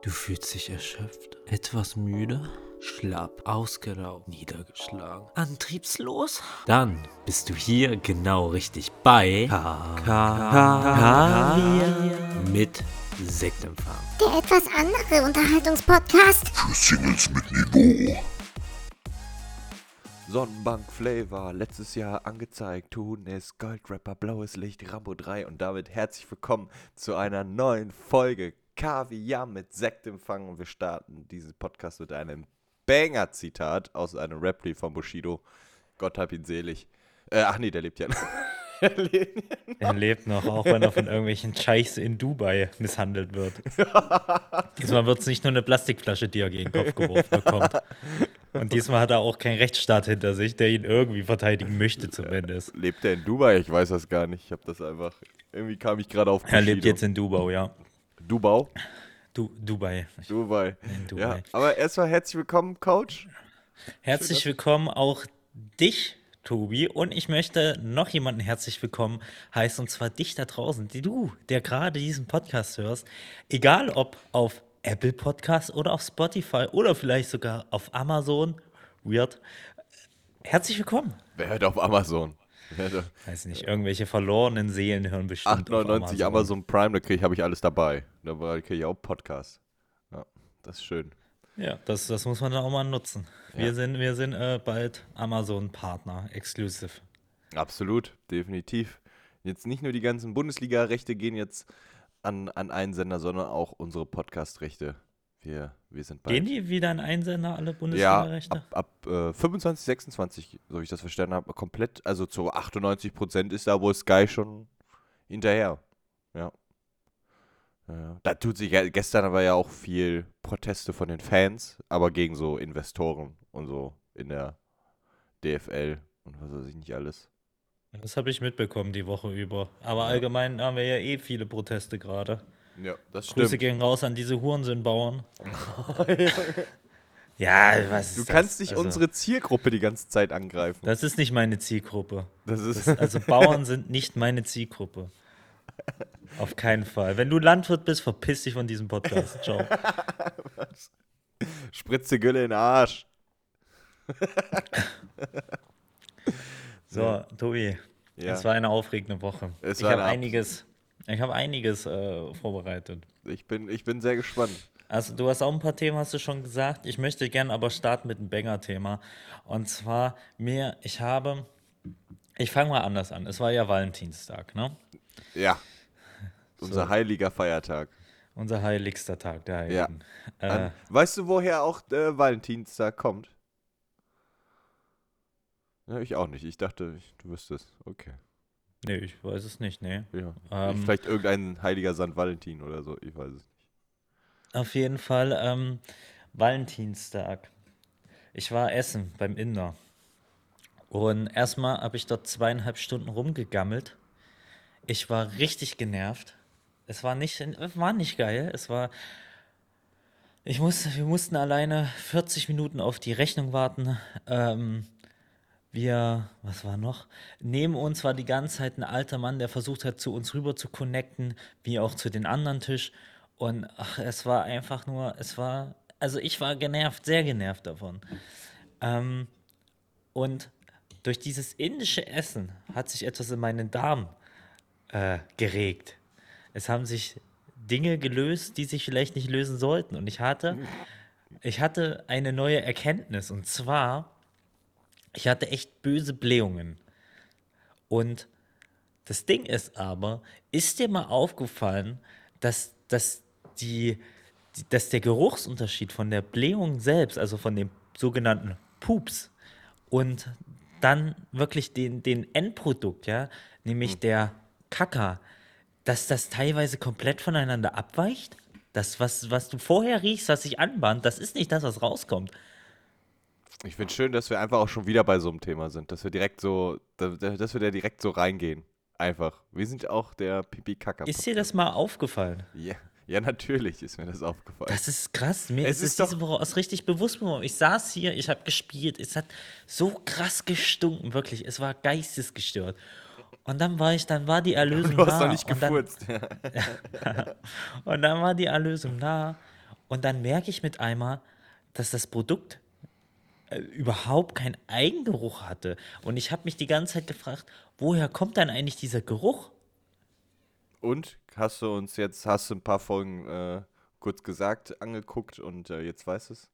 Du fühlst dich erschöpft, etwas müde, schlapp, ausgelaugt, niedergeschlagen, antriebslos? Dann bist du hier genau richtig bei K K mit Sektempfang. Der etwas andere Unterhaltungspodcast. Für Singles mit Niveau. Sonnenbank Flavor, letztes Jahr angezeigt, Tunis, Goldrapper, Blaues Licht, Rambo 3 und damit herzlich willkommen zu einer neuen Folge Kaviar mit Sektempfang und wir starten diesen Podcast mit einem Banger-Zitat aus einem Rap-Lied von Bushido. Gott hab ihn selig. Äh, ach nee, der lebt ja noch. Er lebt, er lebt noch, auch wenn er von irgendwelchen Scheichs in Dubai misshandelt wird. Diesmal wird es nicht nur eine Plastikflasche, die er gegen den Kopf geworfen bekommt. Und diesmal hat er auch keinen Rechtsstaat hinter sich, der ihn irgendwie verteidigen möchte, zumindest. Lebt er in Dubai? Ich weiß das gar nicht. Ich habe das einfach. Irgendwie kam ich gerade auf. Er lebt jetzt in Dubai, ja. Dubai? Du, Dubai. Dubai. Dubai. Ja, aber erstmal herzlich willkommen, Coach. Herzlich willkommen auch dich, Tobi. Und ich möchte noch jemanden herzlich willkommen heißen, und zwar dich da draußen, die du, der gerade diesen Podcast hörst. Egal ob auf Apple Podcast oder auf Spotify oder vielleicht sogar auf Amazon. Weird. Herzlich willkommen. Wer hört auf Amazon? Weiß nicht, irgendwelche verlorenen Seelen hören bestimmt. auf 8,99 Amazon Prime, da kriege ich, habe ich alles dabei. Da kriege ich auch Podcast. Ja, das ist schön. Ja, das, das muss man dann auch mal nutzen. Wir Ja. sind, wir sind äh, bald Amazon-Partner, exclusive. Absolut, definitiv. Jetzt nicht nur die ganzen Bundesliga-Rechte gehen jetzt an, an einen Sender, sondern auch unsere Podcast-Rechte. Wir, wir sind bald. Gehen die wieder in Einsender, alle Ja, Bundesliga-Rechte? ab, ab äh, 25, 26, so wie ich das verstanden habe, komplett, also zu 98 Prozent ist da wohl Sky schon hinterher. Ja. Ja, ja. Da tut sich, ja- gestern war ja auch viel Proteste von den Fans, aber gegen so Investoren und so in der DFL und was weiß ich nicht alles. Das habe ich mitbekommen die Woche über. Aber allgemein haben wir ja eh viele Proteste gerade. Ja, das Grüße stimmt. gehen raus an diese Hurensöhnbauern. ja, was ist Du das? kannst nicht Also, unsere Zielgruppe die ganze Zeit angreifen. Das ist nicht meine Zielgruppe. Das ist, Also Bauern sind nicht meine Zielgruppe. Auf keinen Fall. Wenn du Landwirt bist, verpiss dich von diesem Podcast. Ciao. Spritze Gülle in den Arsch. So, Tobi, Ja. es war eine aufregende Woche. Es ich habe einiges, ich habe einiges äh, vorbereitet. Ich bin, ich bin sehr gespannt. Also du hast auch ein paar Themen, hast du schon gesagt. Ich möchte gerne aber starten mit einem Banger-Thema. Und zwar mir, ich habe, ich fange mal anders an. Es war ja Valentinstag, ne? Ja. Unser heiliger Feiertag. Unser heiligster Tag der Ja. Heiligen. Äh, An, weißt du, woher auch der Valentinstag kommt? Ja, ich auch nicht. Ich dachte, ich, du wüsstest. Okay. Nee, ich weiß es nicht, nee. Ja. Ähm, Vielleicht irgendein heiliger St. Valentin oder so. Ich weiß es nicht. Auf jeden Fall ähm, Valentinstag. Ich war essen beim Inder. Und erstmal habe ich dort zweieinhalb Stunden rumgegammelt. Ich war richtig genervt. Es war nicht, war nicht geil. Es war. Ich musste, wir mussten alleine 40 Minuten auf die Rechnung warten. Ähm, wir, was war noch? Neben uns war die ganze Zeit ein alter Mann, der versucht hat, zu uns rüber zu connecten, wie auch zu den anderen Tisch. Und ach, es war einfach nur, es war, also ich war genervt, sehr genervt davon. Ähm, und durch dieses indische Essen hat sich etwas in meinen Darm äh, geregt. Es haben sich Dinge gelöst, die sich vielleicht nicht lösen sollten. Und ich hatte, ich hatte eine neue Erkenntnis. Und zwar, ich hatte echt böse Blähungen. Und das Ding ist aber, ist dir mal aufgefallen, dass, dass, die, dass der Geruchsunterschied von der Blähung selbst, also von dem sogenannten Pups, und dann wirklich den, den Endprodukt, ja, nämlich der Kaka, dass das teilweise komplett voneinander abweicht? Das, was, was du vorher riechst, was sich anbahnt, das ist nicht das, was rauskommt. Ich finde schön, dass wir einfach auch schon wieder bei so einem Thema sind. Dass wir direkt so, da- da- dass wir da direkt so reingehen. Einfach. Wir sind auch der pipi kaka Ist dir das mal aufgefallen? Ja, ja, natürlich ist mir das aufgefallen. Das ist krass. Mir Es ist es ist diese Woche aus richtig bewusst geworden. Ich saß hier, ich habe gespielt. Es hat so krass gestunken, wirklich. Es war geistesgestört. Und dann war ich, dann war die Erlösung du hast noch nicht und dann, gefurzt. und dann war die Erlösung nah. Und dann merke ich mit einmal, dass das Produkt äh, überhaupt keinen Eigengeruch hatte. Und ich habe mich die ganze Zeit gefragt, woher kommt dann eigentlich dieser Geruch? Und hast du uns jetzt, hast du ein paar Folgen äh, kurz gesagt, angeguckt und äh, jetzt weißt es?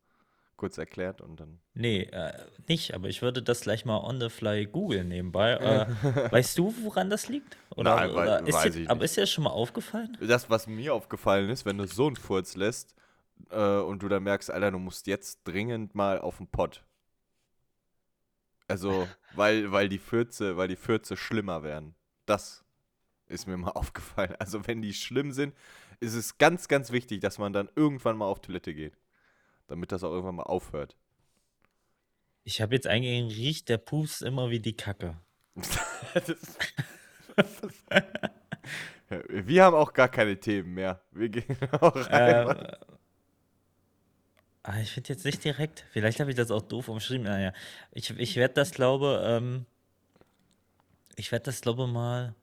Kurz erklärt und dann. Nee, äh, nicht, aber ich würde das gleich mal on the fly googeln nebenbei. Äh, weißt du, woran das liegt? Oder, Nein, oder ist weiß dir, aber ist dir das schon mal aufgefallen? Das, was mir aufgefallen ist, wenn du so einen Furz lässt äh, und du dann merkst, Alter, du musst jetzt dringend mal auf den Pott. Also, weil, weil die Fürze, weil die Fürze schlimmer werden. Das ist mir mal aufgefallen. Also, wenn die schlimm sind, ist es ganz, ganz wichtig, dass man dann irgendwann mal auf Toilette geht. Damit das auch irgendwann mal aufhört. Ich habe jetzt eigentlich riecht der Pups immer wie die Kacke. das, Wir haben auch gar keine Themen mehr. Wir gehen auch rein. Äh, ah, ich finde jetzt nicht direkt. Vielleicht habe ich das auch doof umschrieben. Naja, ich, ich werde das, glaube, ähm, ich werde das, glaube mal,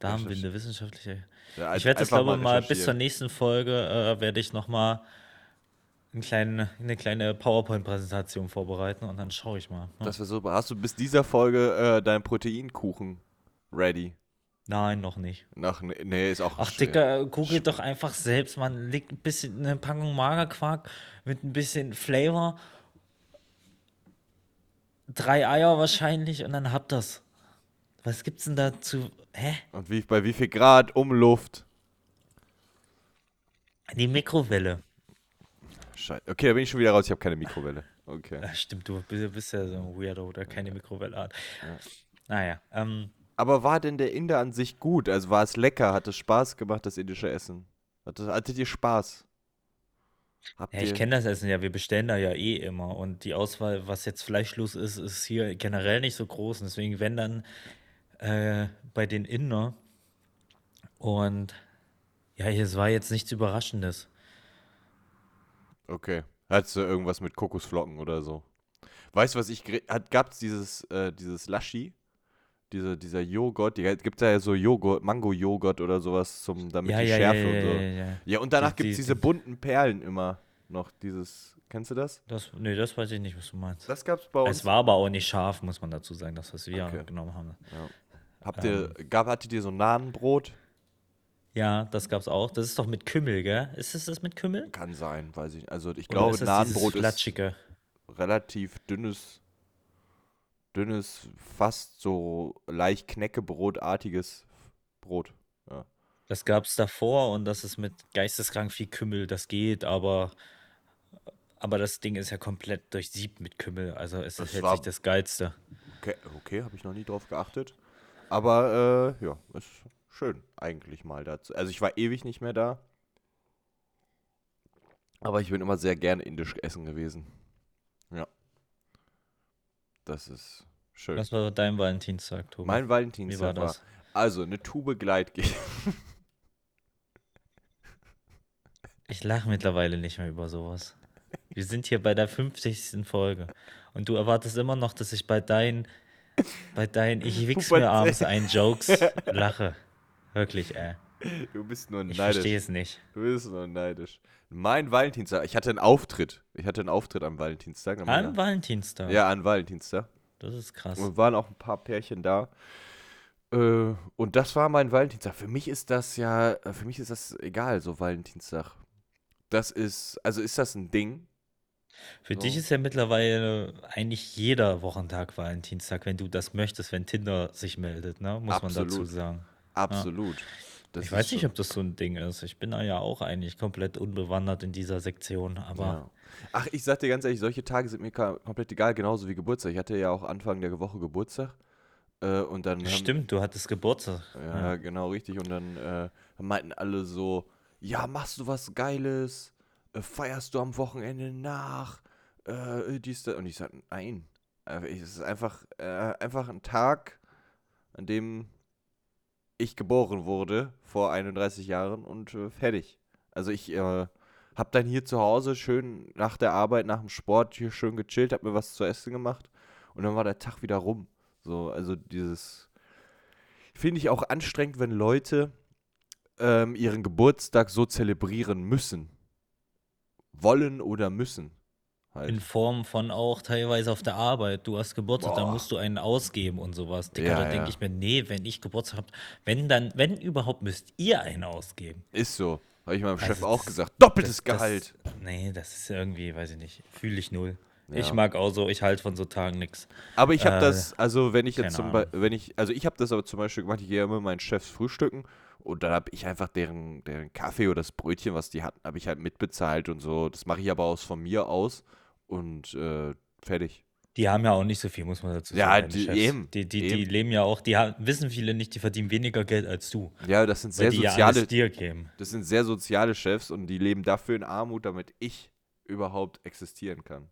Darmbinde, wissenschaftliche. Ja, Ich werde das, glaube mal, bis zur nächsten Folge äh, werde ich noch mal einen kleinen, eine kleine PowerPoint-Präsentation vorbereiten und dann schaue ich mal. ne? Das wäre super. Hast du bis dieser Folge äh, deinen Proteinkuchen ready? Nein, noch nicht. Nach, nee, ist auch Ach. Dicker, googelt doch einfach selbst. Man legt ein bisschen eine Packung Magerquark mit ein bisschen Flavor. Drei Eier wahrscheinlich und dann habt das. Was gibt's denn dazu? Hä? Und wie, bei wie viel Grad Umluft? Die Mikrowelle. Scheiße. Okay, da bin ich schon wieder raus. Ich habe keine Mikrowelle. Okay. Ja, stimmt, du bist, bist ja so ein Weirdo, der keine Mikrowelle hat. Naja, ähm, Aber war denn der Inder an sich gut? Also war es lecker? Hat es Spaß gemacht, das indische Essen? Hatte, hattet ihr Spaß? Habt ja, ich kenne das Essen ja, wir bestellen da ja eh immer und die Auswahl, was jetzt fleischlos ist, ist hier generell nicht so groß. Und deswegen, wenn dann äh, bei den Inder und ja, es war jetzt nichts Überraschendes. Okay. Hattest du irgendwas mit Kokosflocken oder so? Weißt du, was ich. Hat, gab's dieses, äh, dieses Laschi? Diese, dieser Joghurt, die gibt ja so Joghurt, Mango-Joghurt oder sowas, zum, damit Ja, die ja, Schärfe ja, und so. ja, ja, und danach Die- gibt es die- diese bunten Perlen immer noch. Dieses, kennst du das? Das, nee, das weiß ich nicht, was du meinst. Das gab's bei uns. Es war aber auch nicht scharf, muss man dazu sagen, das, was wir Okay. genommen haben. Habt ihr, ähm, gab, hattet ihr so Nahenbrot? Ja, das gab's auch. Das ist doch mit Kümmel, gell? Ist es das mit Kümmel? Kann sein, weiß ich. Also ich Oder glaube, ist Nahenbrot ist relativ dünnes, dünnes, fast so leicht Knäckebrotartiges Brot. Ja. Das gab's davor und das ist mit geisteskrank viel Kümmel, das geht, aber, aber das Ding ist ja komplett durchsiebt mit Kümmel, also es Das ist jetzt nicht das Geilste. Okay, okay habe ich noch nie drauf geachtet. Aber äh, ja, ist schön eigentlich mal dazu. Also ich war ewig nicht mehr da. Aber ich bin immer sehr gern indisch essen gewesen. Das ist schön. Was war dein Valentinstag, Tobi? mein Wie Valentinstag war war, das? also eine Tube Gleitgel. Ich lache mittlerweile nicht mehr über sowas. Wir sind hier bei der 50. Folge und du erwartest immer noch, dass ich bei deinen, bei deinen Ich wichs mir abends ein Jokes lache. Wirklich, ey. Du bist nur Ich neidisch. verstehe es nicht. Du bist nur neidisch. Mein Valentinstag, ich hatte einen Auftritt. Ich hatte einen Auftritt am Valentinstag. am An Valentinstag. Ja, an Valentinstag. Das ist krass. Und waren auch ein paar Pärchen da. Äh, und das war mein Valentinstag. Für mich ist das ja, für mich ist das egal, so Valentinstag. Das ist, also ist das ein Ding? Für So. dich ist ja mittlerweile eigentlich jeder Wochentag Valentinstag, wenn du das möchtest, wenn Tinder sich meldet, ne? Muss man dazu Absolut. sagen. Absolut. Das ich weiß nicht, so- ob das so ein Ding ist. Ich bin da ja auch eigentlich komplett unbewandert in dieser Sektion, aber Ja. Ach, ich sag dir ganz ehrlich, solche Tage sind mir komplett egal, genauso wie Geburtstag. Ich hatte ja auch Anfang der Woche Geburtstag. Äh, und dann haben, stimmt, du hattest Geburtstag. Ja, genau, richtig. Und dann äh, meinten alle so, ja, machst du was Geiles? Äh, feierst du am Wochenende nach? Äh, dies, das. Und ich sagte, nein. Äh, Es ist einfach, äh, einfach ein Tag, an dem ich geboren wurde, vor 31 Jahren und äh, fertig. Also ich äh, hab dann hier zu Hause schön nach der Arbeit, nach dem Sport hier schön gechillt, hab mir was zu essen gemacht und dann war der Tag wieder rum. So, also dieses finde ich auch anstrengend, wenn Leute ähm, ihren Geburtstag so zelebrieren müssen. wollen oder müssen. Halt. In Form von auch teilweise auf der Arbeit. Du hast Geburtstag, dann musst du einen ausgeben und sowas. Digga, Ja, da denke ja. ich mir, nee, wenn ich Geburtstag habe, wenn dann, wenn überhaupt, müsst ihr einen ausgeben. Ist so. Habe ich meinem Chef Also auch das- gesagt. Doppeltes Das- das- Gehalt. Nee, das ist irgendwie, weiß ich nicht, fühle ich null. Ja. Ich mag auch so, ich halte von so Tagen nichts. Aber ich habe Äh, das, also wenn ich jetzt zum. Beispiel, wenn ich, also ich habe das aber zum Beispiel gemacht, ich gehe immer mit meinen Chefs frühstücken und dann habe ich einfach deren, deren Kaffee oder das Brötchen, was die hatten, habe ich halt mitbezahlt und so. Das mache ich aber aus von mir aus und äh, fertig. Die haben ja auch nicht so viel, muss man dazu sagen. Ja, die- eben, Die, die, die eben. leben ja auch, die haben, wissen viele nicht, die verdienen weniger Geld als du. Ja, das sind sehr die ja soziale, dir geben. das sind sehr soziale Chefs und die leben dafür in Armut, damit ich überhaupt existieren kann.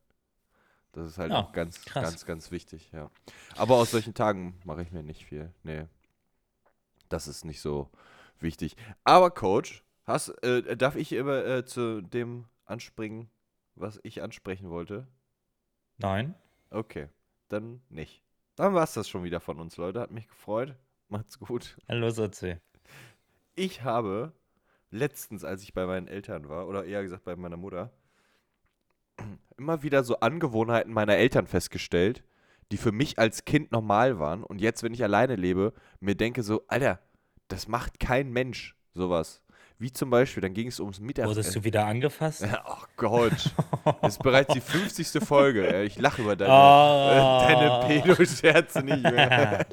Das ist halt Ja, auch ganz, krass. ganz, ganz wichtig, ja. Aber aus solchen Tagen mache ich mir nicht viel. Nee. Das ist nicht so wichtig. Aber Coach, hast, äh, darf ich immer äh, zu dem anspringen, was ich ansprechen wollte? Nein? Okay, dann nicht. Dann war es das schon wieder von uns, Leute. Hat mich gefreut. Macht's gut. Hallo, Sotze. Ich habe letztens, als ich bei meinen Eltern war, oder eher gesagt bei meiner Mutter, immer wieder so Angewohnheiten meiner Eltern festgestellt, die für mich als Kind normal waren. Und jetzt, wenn ich alleine lebe, mir denke so, Alter, das macht kein Mensch sowas. Wie zum Beispiel, dann ging es ums Wurdest Mittagessen. du wieder angefasst? Ach Gott, das ist bereits die 50. Folge. Ich lache über deine, Oh. äh, deine Pedo-Scherze nicht mehr.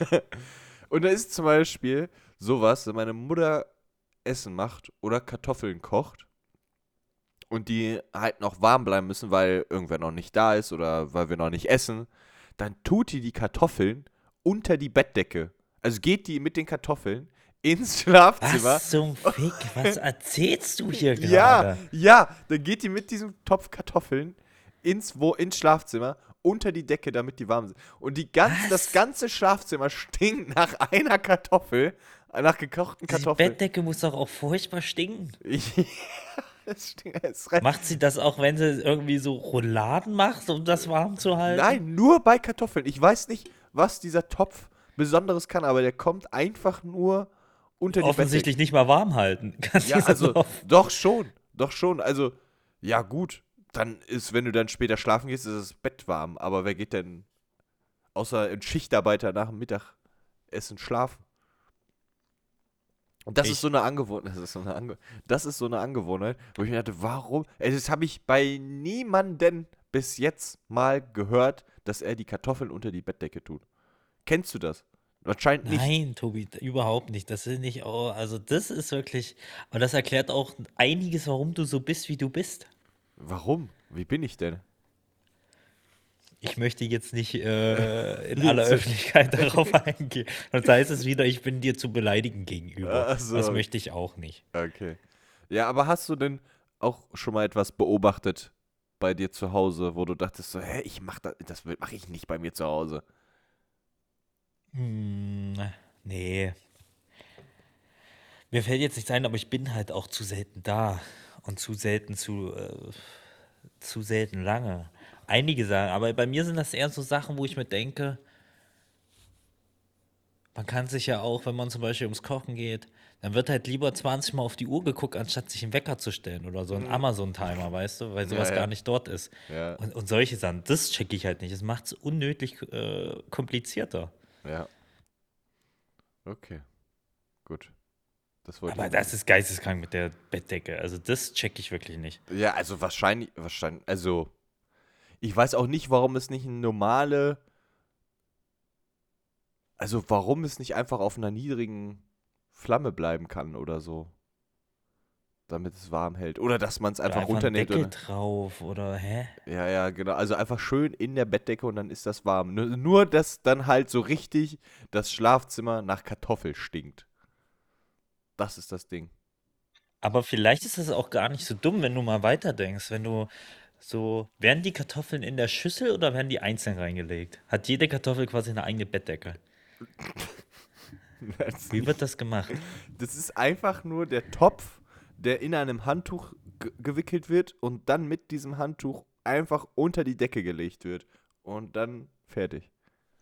Und da ist zum Beispiel sowas, wenn meine Mutter Essen macht oder Kartoffeln kocht und die halt noch warm bleiben müssen, weil irgendwer noch nicht da ist oder weil wir noch nicht essen, dann tut die die Kartoffeln unter die Bettdecke. Also geht die mit den Kartoffeln ins Schlafzimmer. Was zum Fick? Was erzählst du hier Ja, gerade? ja, dann geht die mit diesem Topf Kartoffeln ins, wo, ins Schlafzimmer unter die Decke, damit die warm sind. Und die ganz, Was? das ganze Schlafzimmer stinkt nach einer Kartoffel, nach gekochten Die Kartoffeln. Bettdecke muss doch auch furchtbar stinken. Es stinkt, es. Macht sie das auch, wenn sie irgendwie so Rouladen macht, um das warm zu halten? Nein, nur bei Kartoffeln. Ich weiß nicht, was dieser Topf Besonderes kann, aber der kommt einfach nur unter die Offensichtlich nicht mal warm halten. Kannst Ja, also so- doch schon, doch schon. Also ja gut, dann ist, wenn du dann später schlafen gehst, ist das Bett warm. Aber wer geht denn außer ein Schichtarbeiter nach dem Mittagessen schlafen? Und das Ich- ist so eine Angewohnheit. Das ist so eine, Ange das ist so eine Angewohnheit, wo ich mir dachte, warum? Ey, das habe ich bei niemanden bis jetzt mal gehört, dass er die Kartoffeln unter die Bettdecke tut. Kennst du das? Anscheinend nicht. Nein, Tobi, überhaupt nicht. Das ist nicht, oh, also das ist wirklich, aber das erklärt auch einiges, warum du so bist, wie du bist. Warum? Wie bin ich denn? Ich möchte jetzt nicht äh, in aller Öffentlichkeit darauf eingehen. Sonst heißt es wieder, ich bin dir zu beleidigen gegenüber. So. Das möchte ich auch nicht. Okay. Ja, aber hast du denn auch schon mal etwas beobachtet bei dir zu Hause, wo du dachtest so, hä, ich mach das, das mache ich nicht bei mir zu Hause. Hm, nee. Mir fällt jetzt nichts ein, aber ich bin halt auch zu selten da und zu selten zu, äh, zu selten lange. Einige sagen, aber bei mir sind das eher so Sachen, wo ich mir denke, man kann sich ja auch, wenn man zum Beispiel ums Kochen geht, dann wird halt lieber 20 Mal auf die Uhr geguckt, anstatt sich einen Wecker zu stellen oder so einen Amazon-Timer, weißt du, weil sowas ja. gar nicht dort ist. Ja. Und, und solche Sachen, das checke ich halt nicht. Es macht es unnötig äh, komplizierter. Ja. Okay. Gut. Das wollte Aber das ist geisteskrank mit der Bettdecke. Also das checke ich wirklich nicht. Ja, also wahrscheinlich, wahrscheinlich, also ich weiß auch nicht, warum es nicht eine normale, also warum es nicht einfach auf einer niedrigen Flamme bleiben kann oder so. Damit es warm hält. Oder dass man es einfach Einfach runternimmt. Deckel Oder, drauf oder hä? ja, ja, genau. Also einfach schön in der Bettdecke und dann ist das warm. Nur, nur dass dann halt so richtig das Schlafzimmer nach Kartoffel stinkt. Das ist das Ding. Aber vielleicht ist das auch gar nicht so dumm, wenn du mal weiterdenkst. Wenn du so, werden die Kartoffeln in der Schüssel oder werden die einzeln reingelegt? Hat jede Kartoffel quasi eine eigene Bettdecke? Wie wird das gemacht? Das ist einfach nur der Topf, der in einem Handtuch ge- gewickelt wird und dann mit diesem Handtuch einfach unter die Decke gelegt wird. Und dann fertig.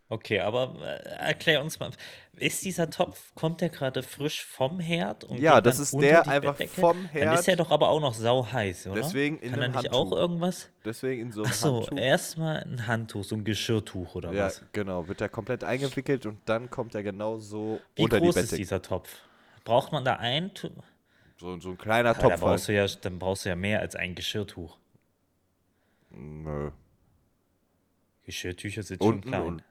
Okay, aber äh, erklär uns mal, ist dieser Topf, kommt der gerade frisch vom Herd und Ja, das ist der einfach Bettdecke? vom Dann ist Herd. er doch aber auch noch sauheiß, oder? Deswegen in Kann einem nicht auch Handtuch. irgendwas? Deswegen in so einem Ach so, Handtuch. erstmal ein Handtuch, so ein Geschirrtuch oder Ja, was? genau. Wird er komplett eingewickelt und dann kommt er genau so Wie unter die groß ist Bettdecke. dieser Topf? Braucht man da ein Tu- So, so ein kleiner Ah, da Topf halt. brauchst du ja, dann brauchst du ja mehr als ein Geschirrtuch. Nö. Geschirrtücher sind schon Unten klein. und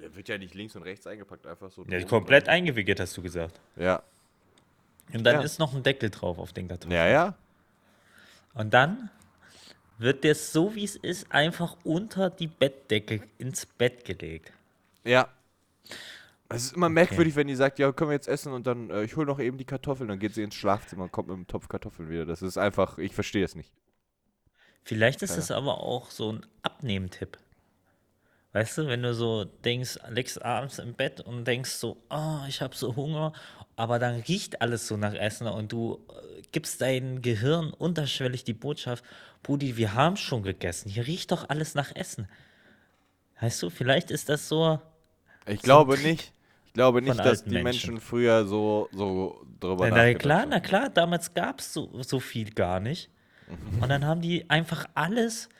der wird ja nicht links und rechts eingepackt, einfach so. Ja, drum. komplett eingewickelt, hast du gesagt. Ja. Und dann Ja. ist noch ein Deckel drauf auf den Karton. Ja, ja. Und dann wird der so wie es ist einfach unter die Bettdecke ins Bett gelegt. Ja. Es ist immer merkwürdig, wenn die sagt, ja, können wir jetzt essen und dann, äh, ich hole noch eben die Kartoffeln, dann geht sie ins Schlafzimmer und kommt mit einem Topf Kartoffeln wieder. Das ist einfach, ich verstehe es nicht. Vielleicht ist es aber auch so ein Abnehmtipp. Weißt du, wenn du so denkst, legst abends im Bett und denkst so, oh, ich habe so Hunger, aber dann riecht alles so nach Essen und du äh, gibst dein Gehirn unterschwellig die Botschaft, Brudi, wir haben schon gegessen, hier riecht doch alles nach Essen. Weißt du, vielleicht ist das so, Ich glaube nicht. Ich glaube nicht, dass die Menschen. Menschen früher so, so drüber Na, na klar, haben. na klar, damals gab es so, so viel gar nicht. Und dann haben die einfach alles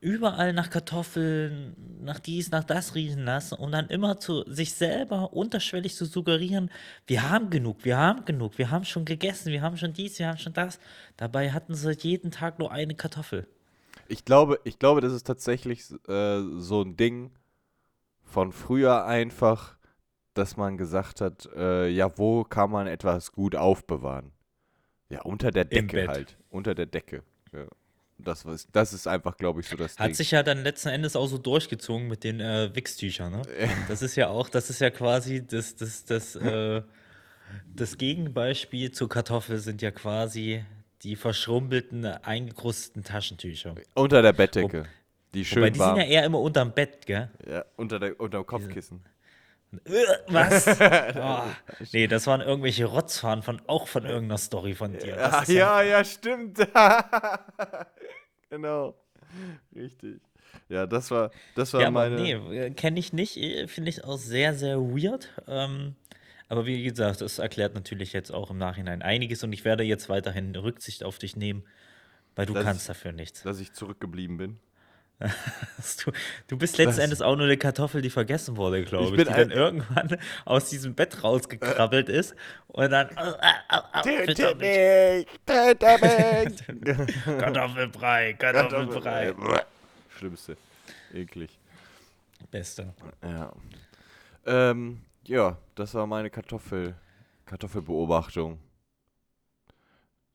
überall nach Kartoffeln, nach dies, nach das riechen lassen, um dann immer zu sich selber unterschwellig zu suggerieren, wir haben genug, wir haben genug, wir haben schon gegessen, wir haben schon dies, wir haben schon das. Dabei hatten sie jeden Tag nur eine Kartoffel. Ich glaube, ich glaube, das ist tatsächlich äh, so ein Ding von früher einfach, dass man gesagt hat, äh, ja, wo kann man etwas gut aufbewahren? Ja, unter der Decke halt. Unter der Decke. Ja. Das, was, das ist einfach, glaube ich, so das Hat Ding. sich ja dann letzten Endes auch so durchgezogen mit den äh, Wichstüchern, ne? Das ist ja auch, das ist ja quasi das, das, das, äh, das Gegenbeispiel zur Kartoffel sind ja quasi die verschrumpelten, eingekrusteten Taschentücher. unter der Bettdecke. Die Wobei schön die warm. sind ja eher immer unterm Bett, gell? ja, unter, der, unter dem Kopfkissen. Äh, Was? Oh, nee, das waren irgendwelche Rotzfahren von auch von irgendeiner Story von dir. Das Ja, ja, ja, stimmt. genau. Richtig. Ja, das war, das war Ja, meine. nee, kenne ich nicht. äh, Finde ich auch sehr, sehr weird. Ähm, aber wie gesagt, das erklärt natürlich jetzt auch im Nachhinein einiges und ich werde jetzt weiterhin Rücksicht auf dich nehmen, weil du Das kannst ist- dafür nichts. dass ich zurückgeblieben bin. Du, du bist letzten Das- Endes auch nur eine Kartoffel, die vergessen wurde, glaube Ich ich, die dann irgendwann aus diesem Bett rausgekrabbelt ist und dann äh, äh, äh, fütter mich. Kartoffelbrei, Kartoffelbrei. Schlimmste. Eklig. Beste. Ja. Ähm, ja, das war meine Kartoffel, Kartoffelbeobachtung.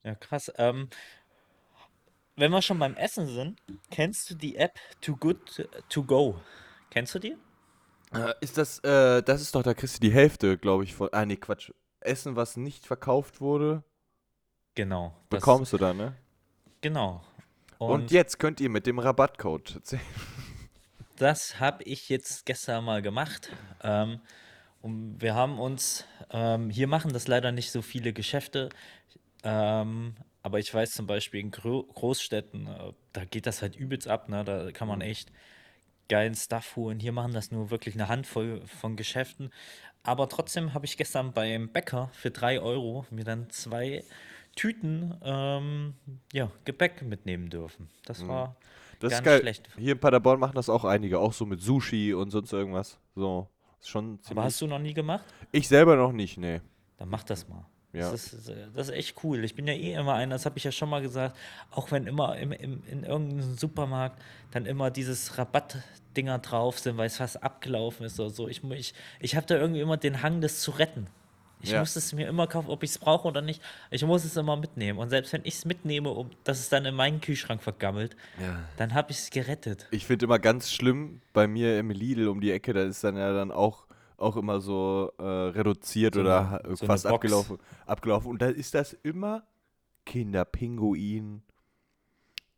Ja, krass. Ähm, wenn wir schon beim Essen sind, kennst du die App Too Good To Go? Kennst du die? Äh, ist das, äh, das ist doch, da kriegst du die Hälfte, glaube ich, von. Ah, nee, Quatsch. Essen, was nicht verkauft wurde, Genau. bekommst du dann, ne? Genau. Und, jetzt könnt ihr mit dem Rabattcode. Das habe ich jetzt gestern mal gemacht. Ähm, und wir haben uns, ähm, hier machen das leider nicht so viele Geschäfte, ähm, aber ich weiß zum Beispiel in Gro Großstädten, äh, da geht das halt übelst ab, ne? Da kann man echt geilen Stuff holen. Hier machen das nur wirklich eine Handvoll von Geschäften. Aber trotzdem habe ich gestern beim Bäcker für 3 Euro mir dann zwei Tüten ähm, ja, Gepäck mitnehmen dürfen. Das war Das gar ist nicht geil. schlecht. Hier in Paderborn machen das auch einige, auch so mit Sushi und sonst irgendwas. So, ist schon ziemlich. Aber hast du noch nie gemacht? ich selber noch nicht, nee. Dann mach das mal. Ja. Das, ist, äh, das ist echt cool. Ich bin ja eh immer einer, das habe ich ja schon mal gesagt, auch wenn immer im, im, in irgendeinem Supermarkt dann immer dieses Rabattdinger drauf sind, weil es fast abgelaufen ist oder so. Ich, ich, ich habe da irgendwie immer den Hang, das zu retten. Ich Ja. muss es mir immer kaufen, ob ich es brauche oder nicht. Ich muss es immer mitnehmen. Und selbst wenn ich es mitnehme, um, dass es dann in meinen Kühlschrank vergammelt, Ja. dann habe ich es gerettet. Ich finde immer ganz schlimm, bei mir im Lidl um die Ecke, da ist dann ja dann auch, auch immer so äh, reduziert So oder eine- so fast abgelaufen, abgelaufen. Und da ist das immer Kinderpinguin,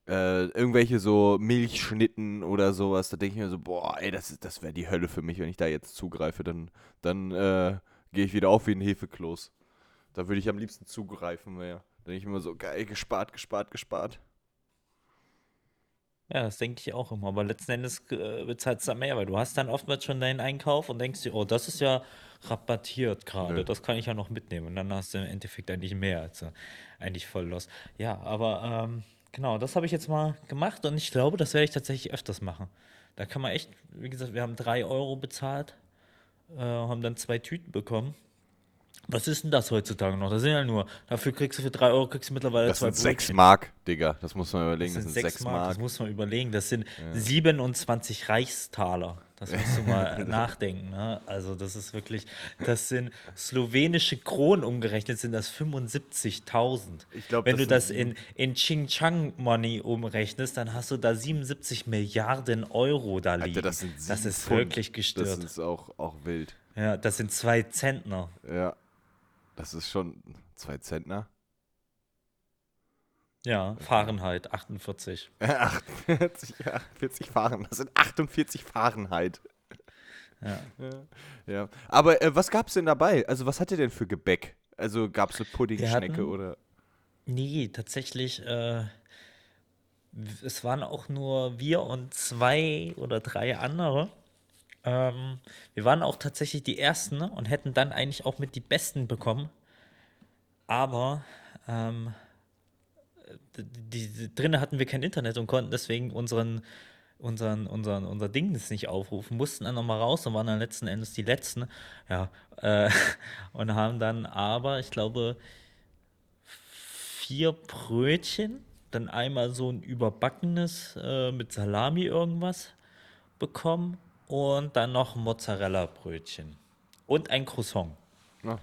äh, irgendwelche so Milchschnitten oder sowas. Da denke ich mir so, boah, ey, das, ist- das wäre die Hölle für mich, wenn ich da jetzt zugreife. Dann, dann äh, gehe ich wieder auf wie ein Hefekloß. Da würde ich am liebsten zugreifen, mehr. Da denke ich mir immer so, geil, gespart, gespart, gespart. Ja, das denke ich auch immer. Aber letzten Endes äh, bezahlst du dann mehr, weil du hast dann oftmals schon deinen Einkauf und denkst dir, oh, das ist ja rabattiert gerade, das kann ich ja noch mitnehmen. Und dann hast du im Endeffekt eigentlich mehr, als eigentlich voll los. Ja, aber ähm, genau, das habe ich jetzt mal gemacht und ich glaube, das werde ich tatsächlich öfters machen. Da kann man echt, wie gesagt, wir haben 3 Euro bezahlt, äh, haben dann zwei Tüten bekommen. Was ist denn das heutzutage noch? Das sind ja nur, dafür kriegst du für 3 Euro kriegst du mittlerweile Das zwei sind 6 Brötchen. Mark, Digga. Das muss man überlegen. Das sind sind 6 6 Mark, das Mark. muss man überlegen. Das sind 27 Reichstaler. Das musst du mal nachdenken. Ne? Also das ist wirklich, das sind slowenische Kronen umgerechnet, sind das 75.000. Ich glaub, Wenn das du das in, in Xinjiang Money umrechnest, dann hast du da 77 Milliarden Euro da liegen. Alter, das sind das ist Pfund. wirklich gestört. Das ist auch, auch wild. ja, das sind zwei Zentner. Ja. Das ist schon 2 Zentner. Ja, Fahrenheit 48. 48, 48 Fahrenheit. Das sind 48 Fahrenheit. Ja. Ja. Aber äh, was gab's denn dabei? Also, was hat ihr denn für Gebäck? Also, gab's eine Puddingschnecke oder. Nee, tatsächlich, äh, es waren auch nur wir und zwei oder drei andere. Ähm, wir waren auch tatsächlich die Ersten und hätten dann eigentlich auch mit die Besten bekommen. Aber ähm, die, die, drinnen hatten wir kein Internet und konnten deswegen unseren, unseren, unseren, unser Ding nicht aufrufen, mussten dann nochmal raus und waren dann letzten Endes die Letzten. Ja, äh, und haben dann aber, ich glaube, vier Brötchen, dann einmal so ein überbackenes äh, mit Salami irgendwas bekommen und dann noch Mozzarella-Brötchen und ein Croissant. Ah,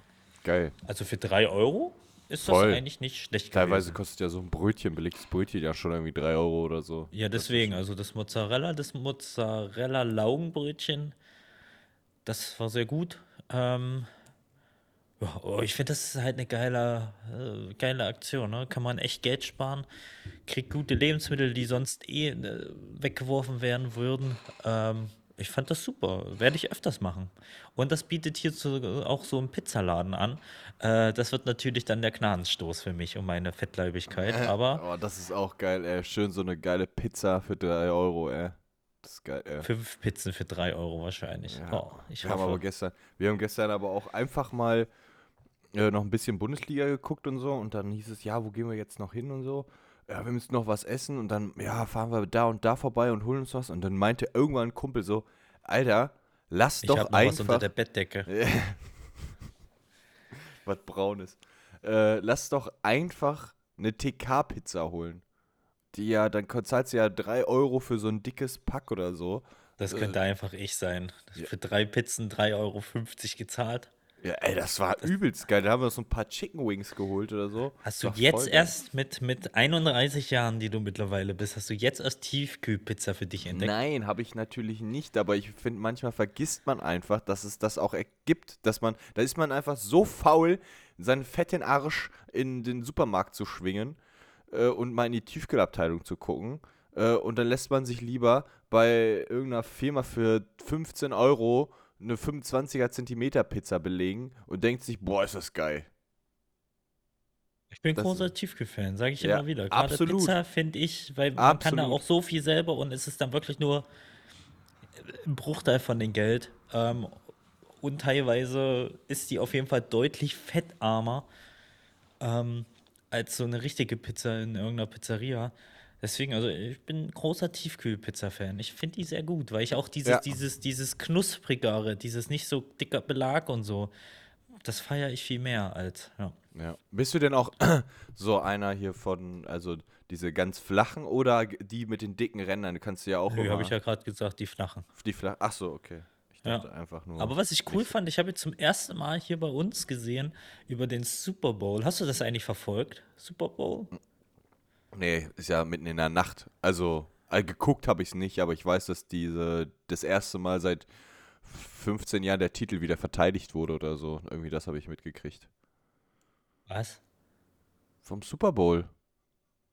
geil. Also für drei Euro ist das Voll. eigentlich nicht schlecht Teilweise gewesen. kostet ja so ein Brötchen, belegtes Brötchen ja schon irgendwie 3 Euro oder so. Ja, deswegen, also das Mozzarella, das Mozzarella-Laugenbrötchen, das war sehr gut. Ähm, oh, ich finde, das ist halt eine geile, äh, geile Aktion. Ne? Kann man echt Geld sparen, kriegt gute Lebensmittel, die sonst eh äh, weggeworfen werden würden. Ähm, ich fand das super. Werde ich öfters machen. Und das bietet hierzu auch so einen Pizzaladen an. Äh, das wird natürlich dann der Gnadenstoß für mich und meine Fettleibigkeit. Aber Oh, das ist auch geil, ey. Schön so eine geile Pizza für 3 Euro, ey. Das ist geil, ey. fünf Pizzen für drei Euro wahrscheinlich. Ja. Oh, ich wir haben aber hoffe. gestern, wir haben gestern aber auch einfach mal äh, noch ein bisschen Bundesliga geguckt und so und dann hieß es, ja, wo gehen wir jetzt noch hin und so. Ja, wir müssen noch was essen und dann, ja, fahren wir da und da vorbei und holen uns was. Und dann meinte irgendwann ein Kumpel so, Alter, lass Ich doch habe noch was unter einfach der Bettdecke. was Braunes. Äh, lass doch einfach eine TK-Pizza holen. Die ja, dann zahlst du ja 3 Euro für so ein dickes Pack oder so. Das könnte einfach ich sein. Für drei Pizzen 3,50 Euro gezahlt. Ja, ey, das war übelst geil. Da haben wir so ein paar Chicken Wings geholt oder so. Hast du jetzt erst mit, mit 31 Jahren, die du mittlerweile bist, hast du jetzt erst Tiefkühlpizza für dich entdeckt? Nein, habe ich natürlich nicht, aber ich finde, manchmal vergisst man einfach, dass es das auch ergibt, dass man, da ist man einfach so faul, seinen fetten Arsch in den Supermarkt zu schwingen äh, und mal in die Tiefkühlabteilung zu gucken. Äh, und dann lässt man sich lieber bei irgendeiner Firma für 15 Euro eine 25er Zentimeter Pizza belegen und denkt sich, boah, ist das geil. Ich bin Das- großer Tiefkühlfan, sage ich Ja, immer wieder. Gerade absolut. Pizza finde ich, weil man kann da Absolut. auch so viel selber und es ist dann wirklich nur ein Bruchteil von dem Geld. Ähm, und teilweise ist die auf jeden Fall deutlich fettarmer ähm, als so eine richtige Pizza in irgendeiner Pizzeria. Deswegen, also ich bin ein großer Tiefkühlpizza-Fan. Ich finde die sehr gut, weil ich auch dieses, Ja. dieses, dieses Knusprigere, dieses nicht so dicker Belag und so, das feiere ich viel mehr als, ja. Ja. Bist du denn auch so einer hier von, also diese ganz flachen oder die mit den dicken Rändern? Kannst du ja auch Nö, immer habe ich ja gerade gesagt, die flachen. Die flachen. Ach so, okay. Ich Ja. dachte einfach nur. Aber was ich cool fand, ich habe jetzt zum ersten Mal hier bei uns gesehen über den Super Bowl. Hast du das eigentlich verfolgt? Super Bowl? Nee, ist ja mitten in der Nacht. Also äh, geguckt habe ich es nicht, aber ich weiß, dass diese das erste Mal seit 15 Jahren der Titel wieder verteidigt wurde oder so. Irgendwie das habe ich mitgekriegt. Was? Vom Super Bowl.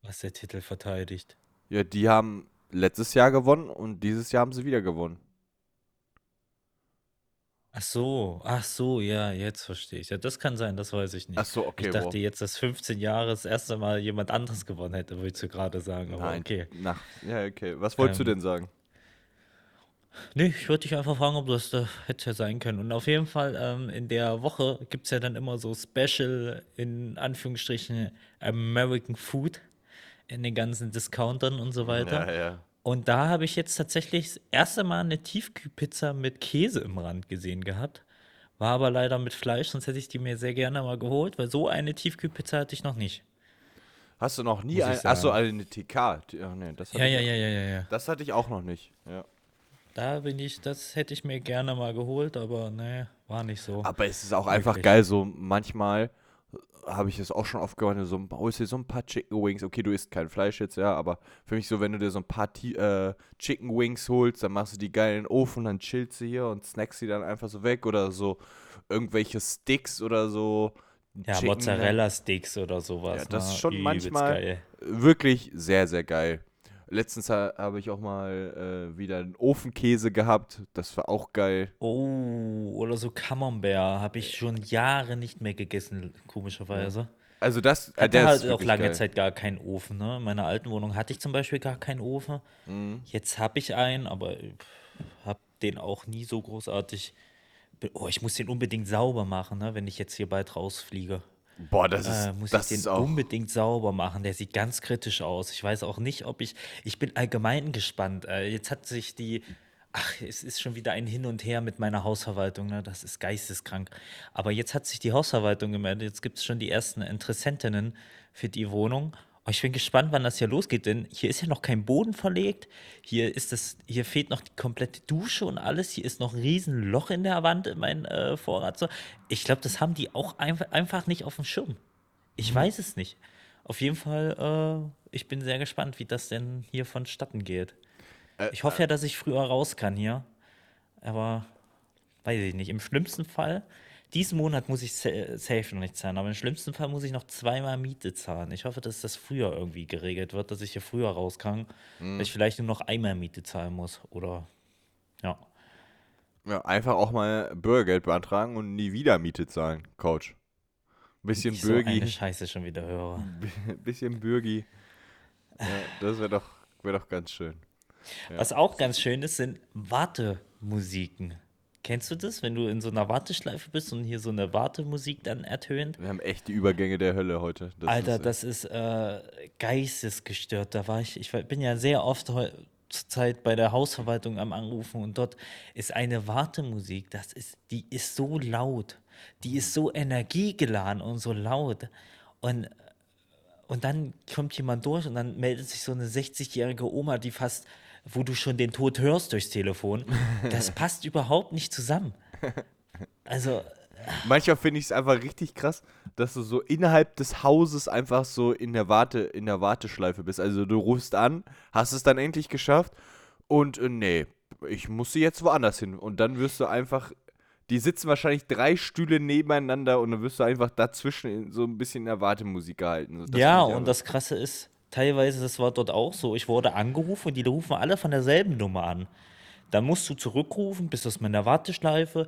Was der Titel verteidigt? Ja, die haben letztes Jahr gewonnen und dieses Jahr haben sie wieder gewonnen. Ach so, ach so, ja, jetzt verstehe ich. Ja, das kann sein, das weiß ich Ach nicht. so, Ich okay, dachte wow. jetzt, dass 15 Jahre das erste Mal jemand anderes gewonnen hätte, wolltest du gerade sagen, aber Nein. okay. Nach, ja, okay. Was wolltest du Ähm, denn sagen? Nee, ich wollte dich einfach fragen, ob das da hätte ja sein können. Und auf jeden Fall, ähm, in der Woche gibt es ja dann immer so Special, in Anführungsstrichen, American Food in den ganzen Discountern und so weiter. Ja, ja. Und da habe ich jetzt tatsächlich das erste Mal eine Tiefkühlpizza mit Käse im Rand gesehen gehabt. War aber leider mit Fleisch, sonst hätte ich die mir sehr gerne mal geholt, weil so eine Tiefkühlpizza hatte ich noch nicht. Hast du noch nie Muss ich ein, Achso, eine TK. Ach, nee, das Ja, ich, ja, ja, ja, ja, ja. Das hatte ich auch noch nicht. Ja. Da bin ich, das hätte ich mir gerne mal geholt, aber ne, war nicht so. Aber es ist auch einfach Wirklich. geil, so manchmal habe ich es auch schon oft gehört, so ein, holst dir so ein paar Chicken Wings. Okay, du isst kein Fleisch jetzt, ja, aber für mich so, wenn du dir so ein paar Ti- äh, Chicken Wings holst, dann machst du die geil in den Ofen, dann chillst du hier und snackst sie dann einfach so weg oder so irgendwelche Sticks oder so. Ja? Mozzarella-Sticks oder sowas. Ja, das ne? ist schon Übelst manchmal geil. wirklich sehr, sehr geil. Letztens ha habe ich auch mal äh, wieder einen Ofenkäse gehabt. Das war auch geil. Oh, oder so Camembert habe ich schon Jahre nicht mehr gegessen, komischerweise. Also das, äh, Hatte der halt ist auch lange geil. Zeit gar keinen Ofen. Ne? In meiner alten Wohnung hatte ich zum Beispiel gar keinen Ofen. Jetzt habe ich einen, aber habe den auch nie so großartig. Oh, ich muss den unbedingt sauber machen, ne? wenn ich jetzt hier bald rausfliege. Boah, das ist, Äh, muss das ich den unbedingt sauber machen. Der sieht ganz kritisch aus. Ich weiß auch nicht, ob ich. Ich bin allgemein gespannt. Äh, jetzt hat sich die. Ach, es ist schon wieder ein Hin und Her mit meiner Hausverwaltung. Ne? Das ist geisteskrank. Aber jetzt hat sich die Hausverwaltung gemeldet. Jetzt gibt es schon die ersten Interessentinnen für die Wohnung. Oh, ich bin gespannt, wann das hier losgeht, denn hier ist ja noch kein Boden verlegt. Hier ist das, hier fehlt noch die komplette Dusche und alles. Hier ist noch ein riesen Loch in der Wand in meinem äh, Vorrat. So. Ich glaube, das haben die auch einfach, einfach nicht auf dem Schirm. Ich weiß es nicht. Auf jeden Fall, äh, ich bin sehr gespannt, wie das denn hier vonstatten geht. Ich hoffe ja, dass ich früher raus kann hier. Aber weiß ich nicht. Im schlimmsten Fall, diesen Monat muss ich sa- safe noch nicht zahlen, aber im schlimmsten Fall muss ich noch zweimal Miete zahlen. Ich hoffe, dass das früher irgendwie geregelt wird, dass ich hier früher raus kann. Dass ich vielleicht nur noch einmal Miete zahlen muss. Oder ja. Ja, einfach auch mal Bürgergeld beantragen und nie wieder Miete zahlen, Coach. Bisschen Ich so eine Bürgi, Scheiße schon wieder höre. bisschen Bürgi. Ja, das wäre doch, wär doch ganz schön. Was auch ganz schön ist, sind Wartemusiken. Kennst du das, wenn du in so einer Warteschleife bist und hier so eine Wartemusik dann ertönt? Wir haben echt die Übergänge der Hölle heute. Das Alter, ist, das ist äh, geistesgestört. Da war ich, ich bin ja sehr oft zur Zeit bei der Hausverwaltung am Anrufen und dort ist eine Wartemusik, das ist, die ist so laut, die ist so energiegeladen und so laut. Und, und dann kommt jemand durch und dann meldet sich so eine 60-jährige Oma, die fast, wo du schon den Tod hörst durchs Telefon. Das passt überhaupt nicht zusammen. Also, Manchmal finde ich es einfach richtig krass, dass du so innerhalb des Hauses einfach so in der Warte, in der Warteschleife bist. Also du rufst an, hast es dann endlich geschafft und äh, nee, ich muss sie jetzt woanders hin. Und dann wirst du einfach, die sitzen wahrscheinlich drei Stühle nebeneinander und dann wirst du einfach dazwischen so ein bisschen in der Wartemusik gehalten. Das ja, und das Krasse ist, teilweise, das war dort auch so, ich wurde angerufen und die rufen alle von derselben Nummer an. Dann musst du zurückrufen, bist in der Warteschleife.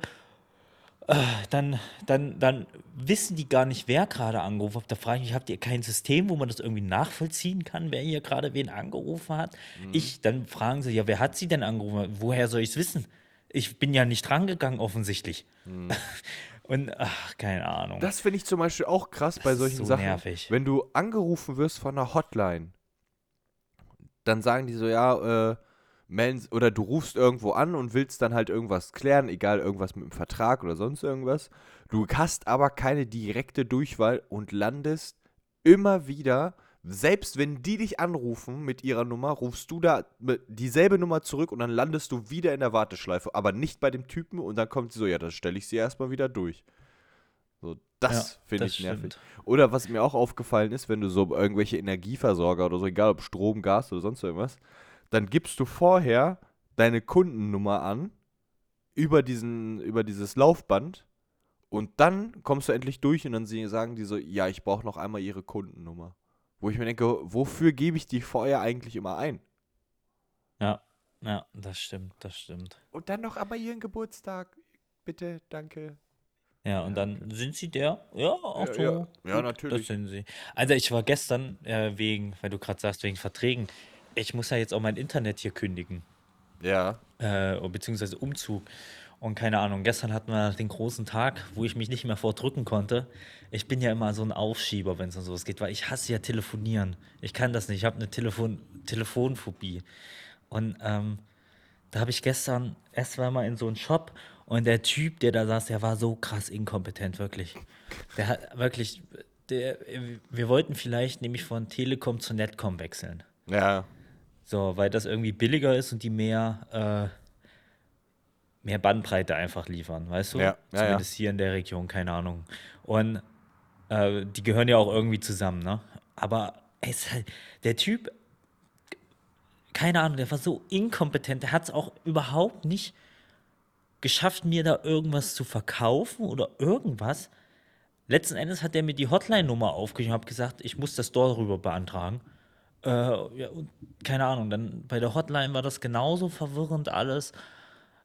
Äh, Dann, dann, dann wissen die gar nicht, wer gerade angerufen hat. Da frage ich mich, habt ihr kein System, wo man das irgendwie nachvollziehen kann, wer hier gerade wen angerufen hat? Ich, dann fragen sie, ja, wer hat sie denn angerufen? Woher soll ich es wissen? Ich bin ja nicht rangegangen, offensichtlich. Und, ach, keine Ahnung. Das finde ich zum Beispiel auch krass bei ist solchen so Sachen. nervig. Wenn du angerufen wirst von einer Hotline, dann sagen die so, ja, äh, melden, oder du rufst irgendwo an und willst dann halt irgendwas klären, egal irgendwas mit dem Vertrag oder sonst irgendwas. Du hast aber keine direkte Durchwahl und landest immer wieder, selbst wenn die dich anrufen mit ihrer Nummer, rufst du da dieselbe Nummer zurück und dann landest du wieder in der Warteschleife, aber nicht bei dem Typen und dann kommt sie so, ja, dann stelle ich sie erstmal wieder durch. So, das Ja, finde ich nervig. stimmt. Oder was mir auch aufgefallen ist, wenn du so irgendwelche Energieversorger oder so, egal ob Strom, Gas oder sonst irgendwas, dann gibst du vorher deine Kundennummer an über, diesen, über dieses Laufband und dann kommst du endlich durch und dann sagen die so, ja, ich brauche noch einmal ihre Kundennummer. Wo ich mir denke, wofür gebe ich die vorher eigentlich immer ein? Ja, ja, das stimmt, das stimmt. Und dann noch aber ihren Geburtstag. bitte, danke. Ja, und dann sind sie der? Ja, auch Ja, so. ja. Ja, natürlich. Das sind sie. Also ich war gestern äh, wegen, weil du gerade sagst, wegen Verträgen. Ich muss ja jetzt auch mein Internet hier kündigen. Ja. äh, beziehungsweise Umzug. Und keine Ahnung, gestern hatten wir den großen Tag, wo ich mich nicht mehr vordrücken konnte. Ich bin ja immer so ein Aufschieber, wenn es um sowas geht, weil ich hasse ja telefonieren. Ich kann das nicht, ich habe eine Telefon Telefonphobie. Und ähm, da habe ich gestern erst mal in so einen Shop und der Typ, der da saß, der war so krass inkompetent, wirklich. Der hat wirklich, der, wir wollten vielleicht nämlich von Telekom zu Netcom wechseln. Ja. So, weil das irgendwie billiger ist und die mehr, äh, mehr Bandbreite einfach liefern, weißt du? Ja, ja, ja. Zumindest hier in der Region, keine Ahnung. Und äh, die gehören ja auch irgendwie zusammen, ne? Aber ey, halt, der Typ, keine Ahnung, der war so inkompetent, der hat es auch überhaupt nicht geschafft, mir da irgendwas zu verkaufen oder irgendwas. Letzten Endes hat er mir die Hotline-Nummer aufgeschrieben und gesagt, ich muss das darüber beantragen. Äh, ja, keine Ahnung, dann bei der Hotline war das genauso verwirrend alles.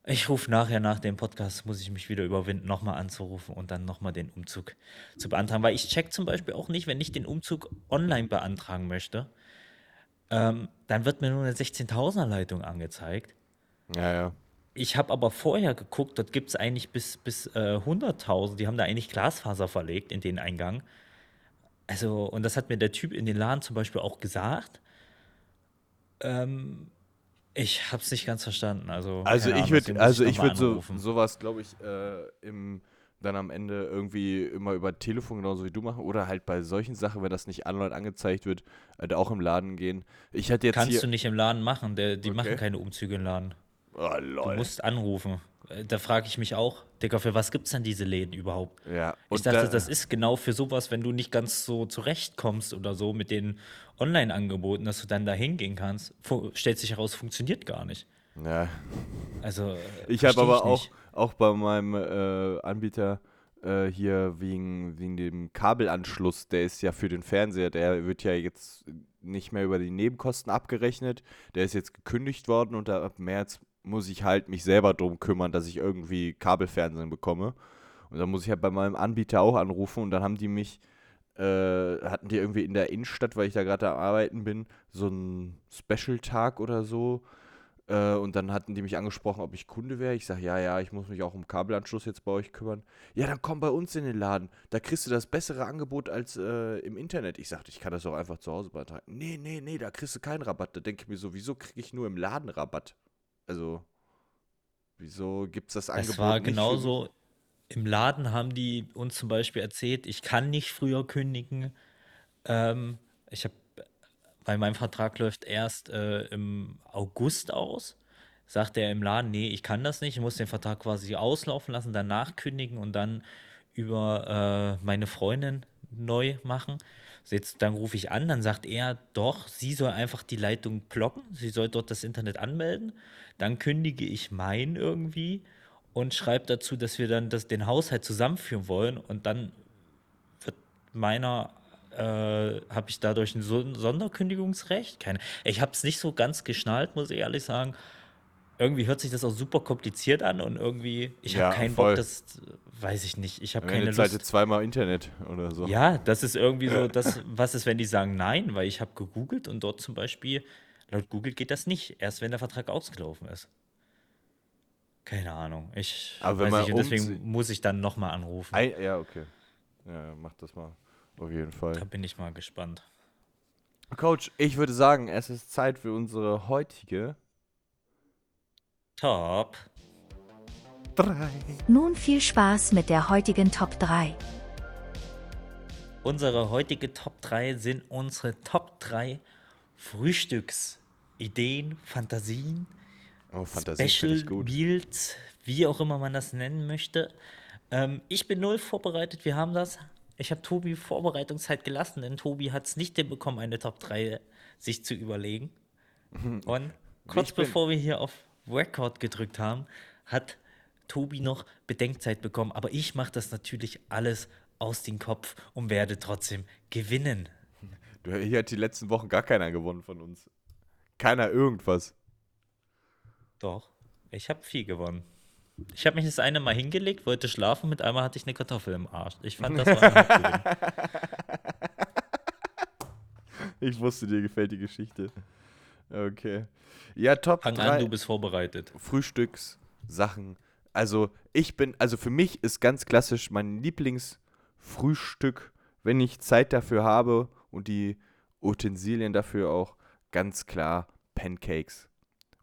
Ich rufe nachher nach dem Podcast, muss ich mich wieder überwinden, nochmal anzurufen und dann nochmal den Umzug zu beantragen. Weil ich check zum Beispiel auch nicht, wenn ich den Umzug online beantragen möchte, ähm, dann wird mir nur eine 16.000er Leitung angezeigt. Ja, ja. Ich habe aber vorher geguckt, dort gibt es eigentlich bis, bis äh, 100.000. Die haben da eigentlich Glasfaser verlegt in den Eingang. Also, und das hat mir der Typ in den Laden zum Beispiel auch gesagt. Ähm, ich habe es nicht ganz verstanden. Also, Also ich würde, also ich würde so, sowas, glaube ich, äh, im, dann am Ende irgendwie immer über Telefon genauso wie du machen oder halt bei solchen Sachen, wenn das nicht online angezeigt wird, äh, auch im Laden gehen. Ich hatte jetzt Kannst du nicht im Laden machen. Der, die Okay. machen keine Umzüge im Laden. oh, Du musst anrufen. Äh, Da frage ich mich auch, Digga, für was gibt es denn diese Läden überhaupt? ja. Ich dachte, da, das ist genau für sowas, wenn du nicht ganz so zurechtkommst oder so mit den Online-Angeboten, dass du dann da hingehen kannst. Stellt sich heraus, funktioniert gar nicht. ja. Also, äh, Ich habe aber auch, nicht. auch bei meinem äh, Anbieter äh, hier wegen, wegen dem Kabelanschluss, der ist ja für den Fernseher, der wird ja jetzt nicht mehr über die Nebenkosten abgerechnet. Der ist jetzt gekündigt worden und ab März muss ich halt mich selber drum kümmern, dass ich irgendwie Kabelfernsehen bekomme. Und dann muss ich halt bei meinem Anbieter auch anrufen und dann haben die mich, äh, hatten die irgendwie in der Innenstadt, weil ich da gerade am Arbeiten bin, so einen Special-Tag oder so. Äh, und dann hatten die mich angesprochen, ob ich Kunde wäre. Ich sage, ja, ja, ich muss mich auch um Kabelanschluss jetzt bei euch kümmern. Ja, dann komm bei uns in den Laden. Da kriegst du das bessere Angebot als äh, im Internet. Ich sagte, ich kann das auch einfach zu Hause beantragen. Nee, nee, nee, da kriegst du keinen Rabatt. Da denke ich mir so, wieso kriege ich nur im Laden Rabatt? Also, wieso gibt es das Angebot Das war genauso. Im Laden haben die uns zum Beispiel erzählt, ich kann nicht früher kündigen. Ähm, ich habe, weil mein Vertrag läuft erst äh, im August aus. Sagt er im Laden, nee, ich kann das nicht. Ich muss den Vertrag quasi auslaufen lassen, danach kündigen und dann über äh, meine Freundin neu machen. Jetzt, dann rufe ich an, dann sagt er, doch, sie soll einfach die Leitung blocken, sie soll dort das Internet anmelden. Dann kündige ich mein irgendwie und schreibe dazu, dass wir dann das, den Haushalt zusammenführen wollen und dann wird meiner, äh, habe ich dadurch ein Son- Sonderkündigungsrecht? Keine, ich habe es nicht so ganz geschnallt, muss ich ehrlich sagen. Irgendwie hört sich das auch super kompliziert an und irgendwie, ich Ja, habe keinen voll. Bock, das weiß ich nicht. Ich habe keine Lust. ihr zweimal Internet oder so. Ja, das ist irgendwie so, das, was ist, wenn die sagen nein, weil ich habe gegoogelt und dort zum Beispiel, laut Google geht das nicht, erst wenn der Vertrag ausgelaufen ist. Keine Ahnung, ich Aber wenn weiß man nicht deswegen muss ich dann nochmal anrufen. Ei, ja, okay. Ja, mach das mal. Auf jeden Fall. Da bin ich mal gespannt. Coach, ich würde sagen, es ist Zeit für unsere heutige Top. drei. Nun viel Spaß mit der heutigen Top 3. Unsere heutige Top 3 sind unsere Top 3 Frühstücksideen, Fantasien, Oh, Fantasie finde Special. Meals, wie auch immer man das nennen möchte. Ähm, ich bin null vorbereitet, wir haben das. Ich habe Tobi Vorbereitungszeit gelassen, denn Tobi hat es nicht hinbekommen, eine Top 3 sich zu überlegen. Und kurz bevor wir hier auf Record gedrückt haben, hat Tobi noch Bedenkzeit bekommen. Aber ich mache das natürlich alles aus dem Kopf und werde trotzdem gewinnen. Hier hat die letzten Wochen gar keiner gewonnen von uns. Keiner irgendwas. Doch, ich habe viel gewonnen. Ich habe mich das eine Mal hingelegt, wollte schlafen, mit einmal hatte ich eine Kartoffel im Arsch. Ich fand das war. Ich wusste, dir gefällt die Geschichte. Okay. Ja, Top Fang 3 an, du bist vorbereitet. Frühstückssachen. Also, ich bin, also für mich ist ganz klassisch mein Lieblingsfrühstück, wenn ich Zeit dafür habe und die Utensilien dafür auch, ganz klar Pancakes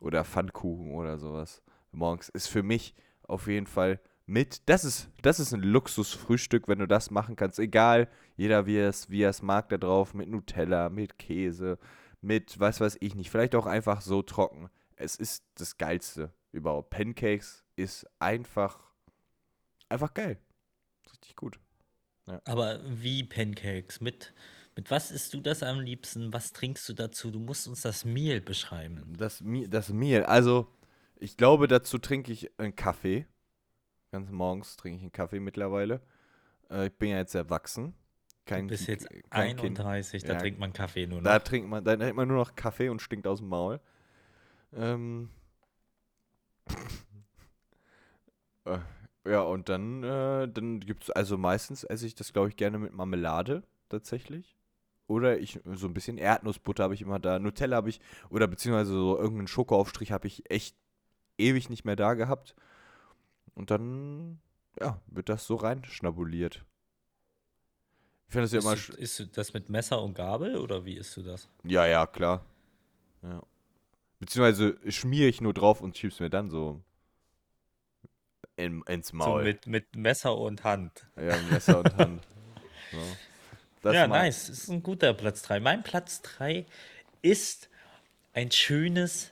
oder Pfannkuchen oder sowas. Morgens ist für mich auf jeden Fall mit. Das ist, das ist ein Luxusfrühstück, wenn du das machen kannst. Egal, jeder wie es, wie es mag da drauf, mit Nutella, mit Käse, mit was weiß ich nicht. Vielleicht auch einfach so trocken. Es ist das Geilste überhaupt. Pancakes ist einfach, einfach geil. Richtig gut. Aber wie Pancakes? Mit, mit was isst du das am liebsten? Was trinkst du dazu? Du musst uns das Mehl beschreiben. Das, Mi- das Mehl, also ich glaube, dazu trinke ich einen Kaffee. Ganz morgens trinke ich einen Kaffee mittlerweile. Äh, ich bin ja jetzt erwachsen. Kein, Du bist jetzt kein Kind. 31, da Ja, trinkt man Kaffee nur noch. Da trinkt man, da trinkt man nur noch Kaffee und stinkt aus dem Maul. Ähm. äh, ja, und dann, äh, dann gibt es, also meistens esse ich das, glaube ich, gerne mit Marmelade tatsächlich. Oder ich, so ein bisschen Erdnussbutter habe ich immer da. Nutella habe ich, oder beziehungsweise so irgendeinen Schokoaufstrich habe ich echt ewig nicht mehr da gehabt. Und dann, ja, wird das so reinschnabuliert. Ich finde das ja immer. du, isst du das mit Messer und Gabel oder wie isst du das? Ja, ja, klar. Ja. Beziehungsweise schmiere ich nur drauf und schieb's mir dann so in, ins So Maul. mit, mit Messer und Hand. ja, Messer und Hand. So. Das ja, mag- nice. Das ist ein guter Platz 3. Mein Platz 3 ist ein schönes,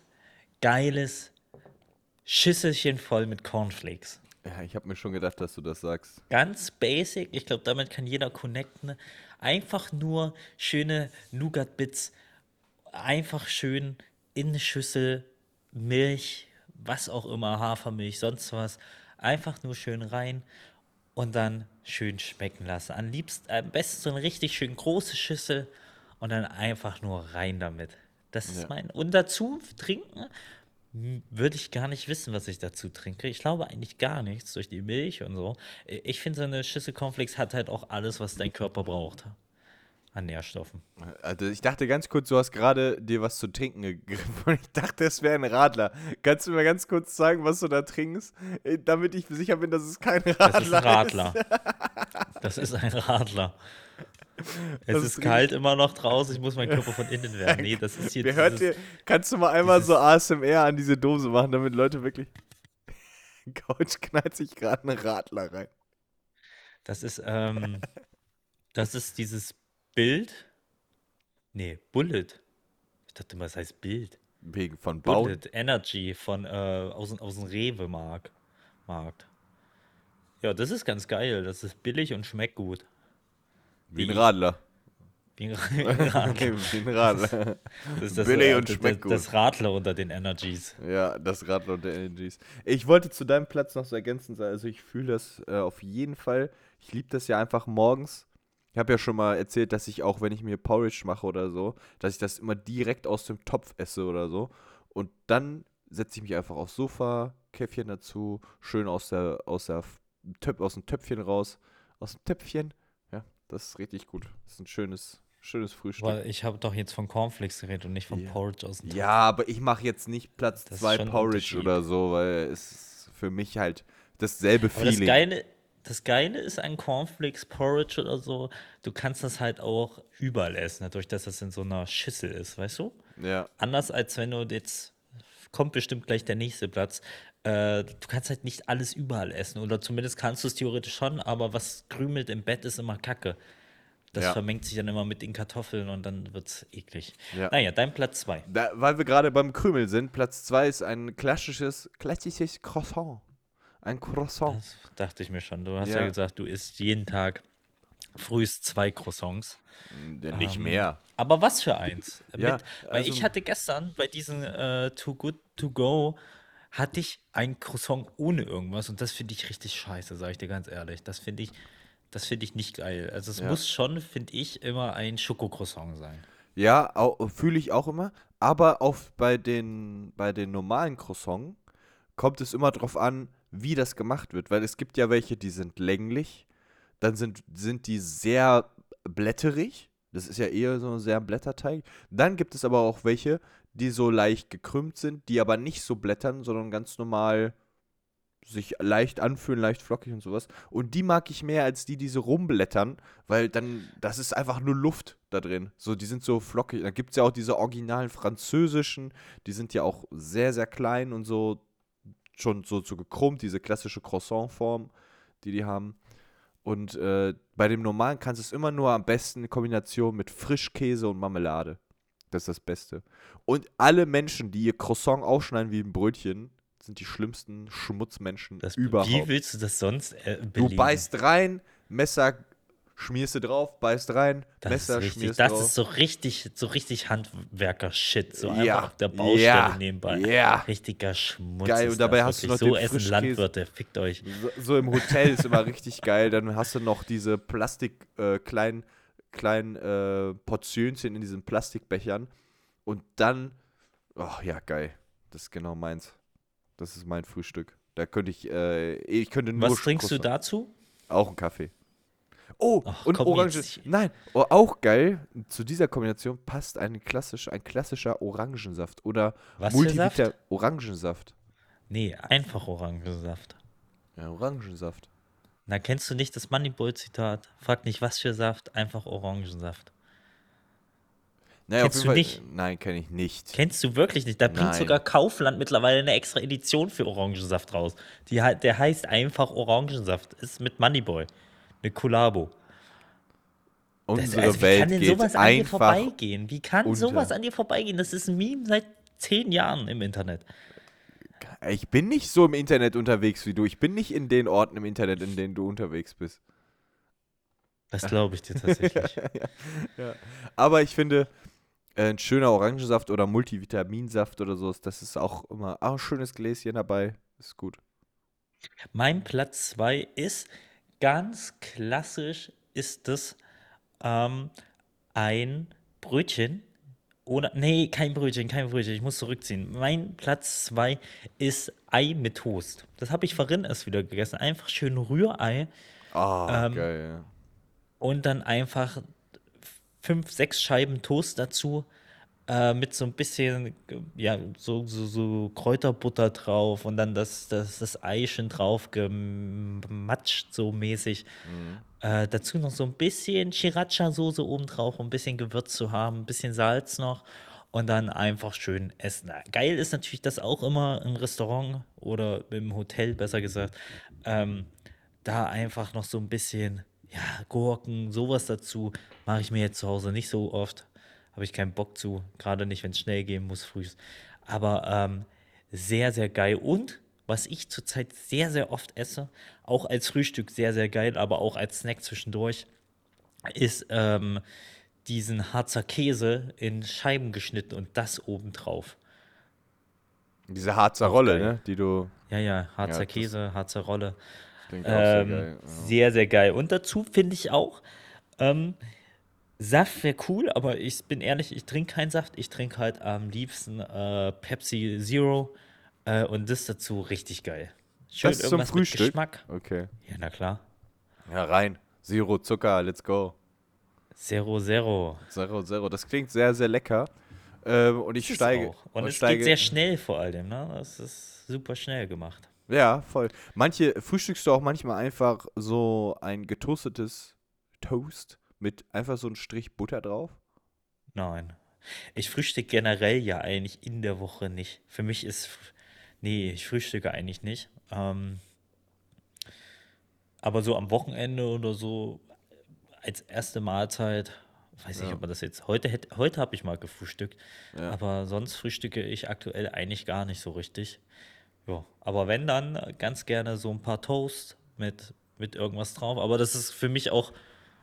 geiles Schüsselchen voll mit Cornflakes. Ja, ich habe mir schon gedacht, dass du das sagst. Ganz basic. Ich glaube, damit kann jeder connecten. Einfach nur schöne Nougat-Bits. Einfach schön in eine Schüssel Milch, was auch immer, Hafermilch, sonst was. Einfach nur schön rein und dann schön schmecken lassen. Am liebsten, am besten so eine richtig schön große Schüssel und dann einfach nur rein damit. Das ist Ja. mein. Und dazu trinken hm, würde ich gar nicht wissen, was ich dazu trinke. Ich glaube eigentlich gar nichts durch die Milch und so. Ich finde, so eine Schüssel Cornflakes hat halt auch alles, was dein Körper braucht. An Nährstoffen. Also ich dachte ganz kurz, du hast gerade dir was zu trinken gegriffen und ich dachte, es wäre ein Radler. Kannst du mir ganz kurz sagen, was du da trinkst, äh, damit ich sicher bin, dass es kein Radler Das ist ein Radler. Das ist ein Radler. Es Das ist ist kalt immer noch draußen, ich muss meinen Körper von innen wärmen. Nee, das ist hier hört dieses- dir, kannst du mal einmal so ASMR an diese Dose machen, damit Leute wirklich. Couch knallt sich gerade einen Radler rein. Das ist, ähm, das ist dieses Bild. Nee, Bullet. Ich dachte mal, das heißt Bild. Wegen von Bauen. Bullet Energy von, äh, aus, dem- aus dem Rewe-Markt. Markt. Ja, das ist ganz geil. Das ist billig und schmeckt gut. Wie ein Radler. Wie ein Radler. Wie ein Radler. Das ist das, Billig und das- schmeckt gut. Das Radler unter den Energies. Ja, das Radler und der Energies. Ich wollte zu deinem Platz noch so ergänzend sagen, also ich fühle das äh, auf jeden Fall. Ich liebe das ja einfach morgens. Ich habe ja schon mal erzählt, dass ich auch, wenn ich mir Porridge mache oder so, dass ich das immer direkt aus dem Topf esse oder so. Und dann setze ich mich einfach aufs Sofa, Käffchen dazu, schön aus der, aus der Töp aus dem Töpfchen raus. Aus dem Töpfchen. Ja, das ist richtig gut. Das ist ein schönes, schönes Frühstück. Weil ich habe doch jetzt von Cornflakes geredet und nicht von Ja. Porridge aus dem Topf. Ja, aber ich mache jetzt nicht Platz Das ist 2 schon ein Porridge oder so, weil es für mich halt dasselbe Aber das Feeling. Geile, das Geile ist an Cornflakes, Porridge oder so, du kannst das halt auch überall essen, dadurch, dass das in so einer Schüssel ist, weißt du? Ja, Anders als wenn du jetzt, kommt bestimmt gleich der nächste Platz, äh, du kannst halt nicht alles überall essen. Oder zumindest kannst du es theoretisch schon, aber was krümelt im Bett ist immer Kacke. Das Ja. vermengt sich dann immer mit den Kartoffeln und dann wird es eklig. Ja. Naja, dein Platz 2. da, weil wir gerade beim Krümel sind, Platz 2 ist ein klassisches, klassisches Croissant. Ein Croissant. Das dachte ich mir schon. Du hast Ja. ja, gesagt, du isst jeden Tag frühst zwei Croissants. Nicht Ähm, mehr. Aber was für eins? Ja, Mit, weil also- ich hatte gestern bei diesen äh, Too Good To Go hatte ich ein Croissant ohne irgendwas und das finde ich richtig scheiße, sage ich dir ganz ehrlich. Das finde ich, das finde ich nicht geil. Also es Ja. muss schon, finde ich, immer ein Schokocroissant sein. Ja, fühle ich auch immer. Aber auf, bei, den, bei den normalen Croissants kommt es immer drauf an, wie das gemacht wird, weil es gibt ja welche, die sind länglich, dann sind, sind die sehr blätterig, das ist ja eher so ein sehr Blätterteig. Dann gibt es aber auch welche, die so leicht gekrümmt sind, die aber nicht so blättern, sondern ganz normal sich leicht anfühlen, leicht flockig und sowas. Und die mag ich mehr als die, die so rumblättern, weil dann, das ist einfach nur Luft da drin. So, die sind so flockig. Da gibt es ja auch diese originalen französischen, die sind ja auch sehr, sehr klein und so schon so, so gekrummt, diese klassische Croissant-Form, die die haben. Und äh, bei dem normalen kannst du es immer nur am besten in Kombination mit Frischkäse und Marmelade. Das ist das Beste. Und alle Menschen, die ihr Croissant aufschneiden wie ein Brötchen, sind die schlimmsten Schmutzmenschen Das, überhaupt. Wie willst du das sonst äh, Du belegen? beißt rein, Messer schmierst du drauf, beißt rein, Das Messer ist richtig, schmierst das drauf. ist so richtig, so richtig Handwerker-Shit. So einfach Ja, auf der Baustelle ja, nebenbei. ja. Richtiger Schmutz. Geil, und dabei hast du noch So den essen. Landwirte, fickt euch. So, so im Hotel ist immer richtig geil. Dann hast du noch diese Plastik, äh, kleinen, kleinen äh, Portionchen in diesen Plastikbechern. Und dann, oh ja, geil. Das ist genau meins. Das ist mein Frühstück. Da könnte ich, äh, ich könnte nur Was trinkst du dazu? Auch einen Kaffee. Oh, Ach, und Orange. jetzt. Nein, oh, auch geil. Zu dieser Kombination passt ein, klassisch, ein klassischer Orangensaft oder Was? Multivita Orangensaft. Nee, einfach Orangensaft. Ja, Orangensaft. Na, kennst du nicht das Moneyboy-Zitat? Frag nicht, was für Saft, einfach Orangensaft. Naja, Kennst auf du Fall, nicht? Nein, kenne ich nicht. Kennst du wirklich nicht? Da bringt Nein. sogar Kaufland mittlerweile eine extra Edition für Orangensaft raus. Die, der heißt einfach Orangensaft. Ist mit Moneyboy. Eine Kollabo. Das, Unsere also, wie Welt kann denn geht sowas an dir vorbeigehen? Wie kann unter. sowas an dir vorbeigehen? Das ist ein Meme seit zehn Jahren im Internet. Ich bin nicht so im Internet unterwegs wie du. Ich bin nicht in den Orten im Internet, in denen du unterwegs bist. Das glaube ich dir tatsächlich. Aber ich finde, äh, ein schöner Orangensaft oder Multivitaminsaft oder so, das ist auch immer auch ein schönes Gläschen dabei. Ist gut. Mein Platz 2 ist ganz klassisch ist es ähm, ein Brötchen. Oder, nee, kein Brötchen, kein Brötchen, ich muss zurückziehen. Mein Platz 2 ist Ei mit Toast. Das habe ich vorhin erst wieder gegessen. Einfach schön Rührei Ah, Ähm, geil. Und dann einfach fünf, sechs Scheiben Toast dazu. Äh, mit so ein bisschen, ja, so, so, so Kräuterbutter drauf und dann das, das, das Ei drauf gematscht, so mäßig. Äh, dazu noch so ein bisschen Sriracha-Soße oben drauf, um ein bisschen Gewürz zu haben, ein bisschen Salz noch und dann einfach schön essen. Geil ist natürlich das auch immer im Restaurant oder im Hotel, besser gesagt. Ähm, da einfach noch so ein bisschen, ja, Gurken, sowas dazu. Mache ich mir jetzt zu Hause nicht so oft. Habe ich keinen Bock zu. Gerade nicht, wenn es schnell gehen muss, früh. Aber ähm, sehr, sehr geil. Und was ich zurzeit sehr, sehr oft esse, auch als Frühstück sehr, sehr geil, aber auch als Snack zwischendurch, ist ähm, diesen Harzer Käse in Scheiben geschnitten und das obendrauf. Diese Harzer auch Rolle, geil. ne? Die du. Ja, ja, Harzer das- Käse, Harzer Rolle. Sehr Ähm, geil. Ja. sehr, sehr geil. Und dazu finde ich auch, ähm, Saft wäre cool, aber ich bin ehrlich, ich trinke keinen Saft. Ich trinke halt am liebsten äh, Pepsi Zero äh, und das dazu richtig geil. Schön Das zum irgendwas mit Frühstück? Geschmack. Okay. Ja, na klar. Ja, rein. Zero Zucker, let's go. Zero, Zero. Zero, Zero. Das klingt sehr, sehr lecker. Ähm, und ich steige. auch. Und es steige, geht sehr schnell vor allem, ne? Das ist super schnell gemacht. Ja, voll. Manche frühstückst du auch manchmal einfach so ein getoastetes Toast mit einfach so einem Strich Butter drauf. Nein. Ich frühstücke generell ja eigentlich in der Woche nicht. Für mich ist, nee, ich frühstücke eigentlich nicht. Ähm, aber so am Wochenende oder so als erste Mahlzeit, weiß nicht, Ja. ob man das jetzt, heute, hätte- heute habe ich mal gefrühstückt, Ja. aber sonst frühstücke ich aktuell eigentlich gar nicht so richtig. Ja, aber wenn dann ganz gerne so ein paar Toast mit, mit irgendwas drauf. Aber das ist für mich auch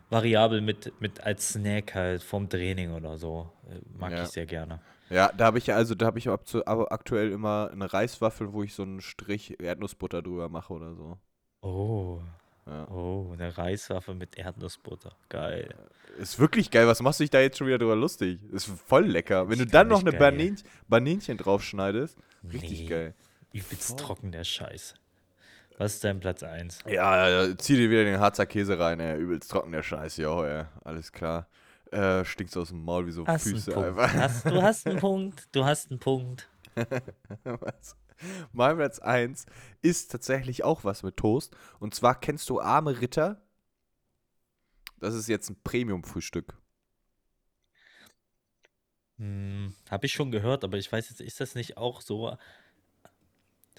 variabel mit, mit als Snack halt vom Training oder so. Äh, Mag Ja. ich sehr gerne. Ja, da habe ich ja, also da habe ich aktuell immer eine Reiswaffel, wo ich so einen Strich Erdnussbutter drüber mache oder so. Oh. Ja. Oh, eine Reiswaffe mit Erdnussbutter. Geil. Ist wirklich geil. Was machst du dich da jetzt schon wieder drüber lustig? Ist voll lecker. Wenn du dann noch eine nicht geil. Banin Baninchen draufschneidest, richtig Nee. geil. Übelst trocken der Scheiß. Was ist dein Platz 1? Ja, ja, zieh dir wieder den Harzer Käse rein, ey. Übelst trocken der Scheiß, jo, ey. Alles klar. Äh, stinkt aus dem Maul wie so Hast Füße einfach. Hast, du hast einen Punkt. Du hast einen Punkt. was? Mein Platz 1 ist tatsächlich auch was mit Toast. Und zwar kennst du Arme Ritter? Das ist jetzt ein Premium-Frühstück. Hm, habe ich schon gehört, aber ich weiß jetzt, ist das nicht auch so,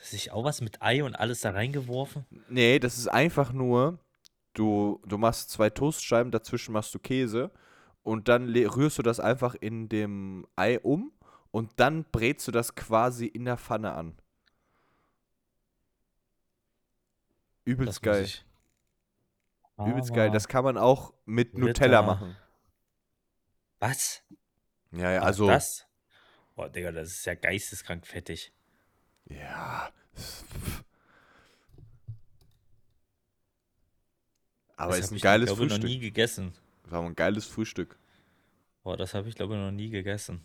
dass ich auch was mit Ei und alles da reingeworfen? Nee, das ist einfach nur, du, du machst zwei Toastscheiben, dazwischen machst du Käse und dann rührst du das einfach in dem Ei um und dann brätst du das quasi in der Pfanne an. Übelst Das geil. Übelst geil. Das kann man auch mit Nutella Ritter. machen. Was? Ja, ja, also. Das? Boah, Digga, das ist ja geisteskrank fettig. Ja. Aber das ist ein ich, geiles glaube, noch Frühstück. nie gegessen. War ein geiles Frühstück. Boah, das habe ich, glaube ich, noch nie gegessen.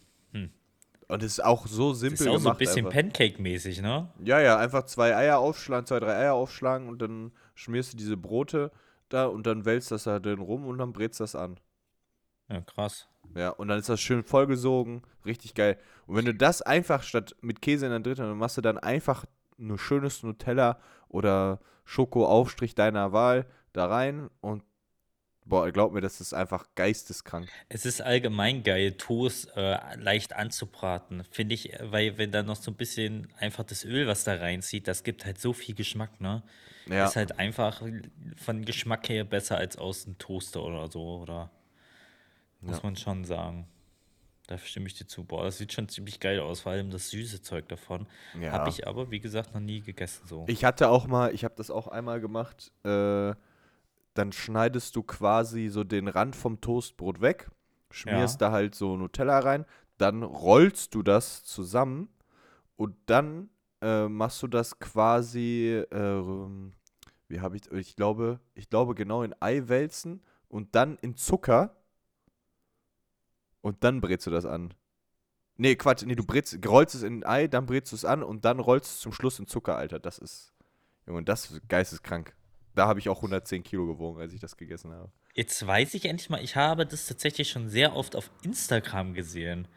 Und es ist auch so Das simpel ist auch so ein gemacht. bisschen. Pancake-mäßig, ne? Ja, ja, einfach zwei Eier aufschlagen, zwei, drei Eier aufschlagen und dann schmierst du diese Brote da und dann wälzt das da drin rum und dann brätst das an. Ja, krass. Ja, und dann ist das schön vollgesogen, richtig geil. Und wenn du das einfach statt mit Käse in der dritten, dann machst du dann einfach nur schönes Nutella oder Schokoaufstrich deiner Wahl da rein und boah, glaub mir, das ist einfach geisteskrank. Es ist allgemein geil, Toast äh, leicht anzubraten, finde ich, weil wenn da noch so ein bisschen einfach das Öl, was da reinzieht, das gibt halt so viel Geschmack, ne? Ja, Ist halt einfach von Geschmack her besser als aus einem Toaster oder so, oder? Muss Ja. man schon sagen. Da stimme ich dir zu. Boah, das sieht schon ziemlich geil aus, vor allem das süße Zeug davon. ja. Habe ich aber, wie gesagt, noch nie gegessen so. Ich hatte auch mal, ich habe das auch einmal gemacht, äh, dann schneidest du quasi so den Rand vom Toastbrot weg, schmierst da halt so Nutella rein, dann rollst du das zusammen und dann äh, machst du das quasi, äh, wie habe ich, ich glaube, ich glaube genau in Eiwälzen und dann in Zucker und dann brätst du das an. Nee, Quatsch, nee, du brätst, rollst es in ein Ei, dann brätst du es an und dann rollst du es zum Schluss in Zucker, Alter. Das ist, Junge, das ist geisteskrank. Da habe ich auch 110 Kilo gewogen, als ich das gegessen habe. Jetzt weiß ich endlich mal, ich habe das tatsächlich schon sehr oft auf Instagram gesehen.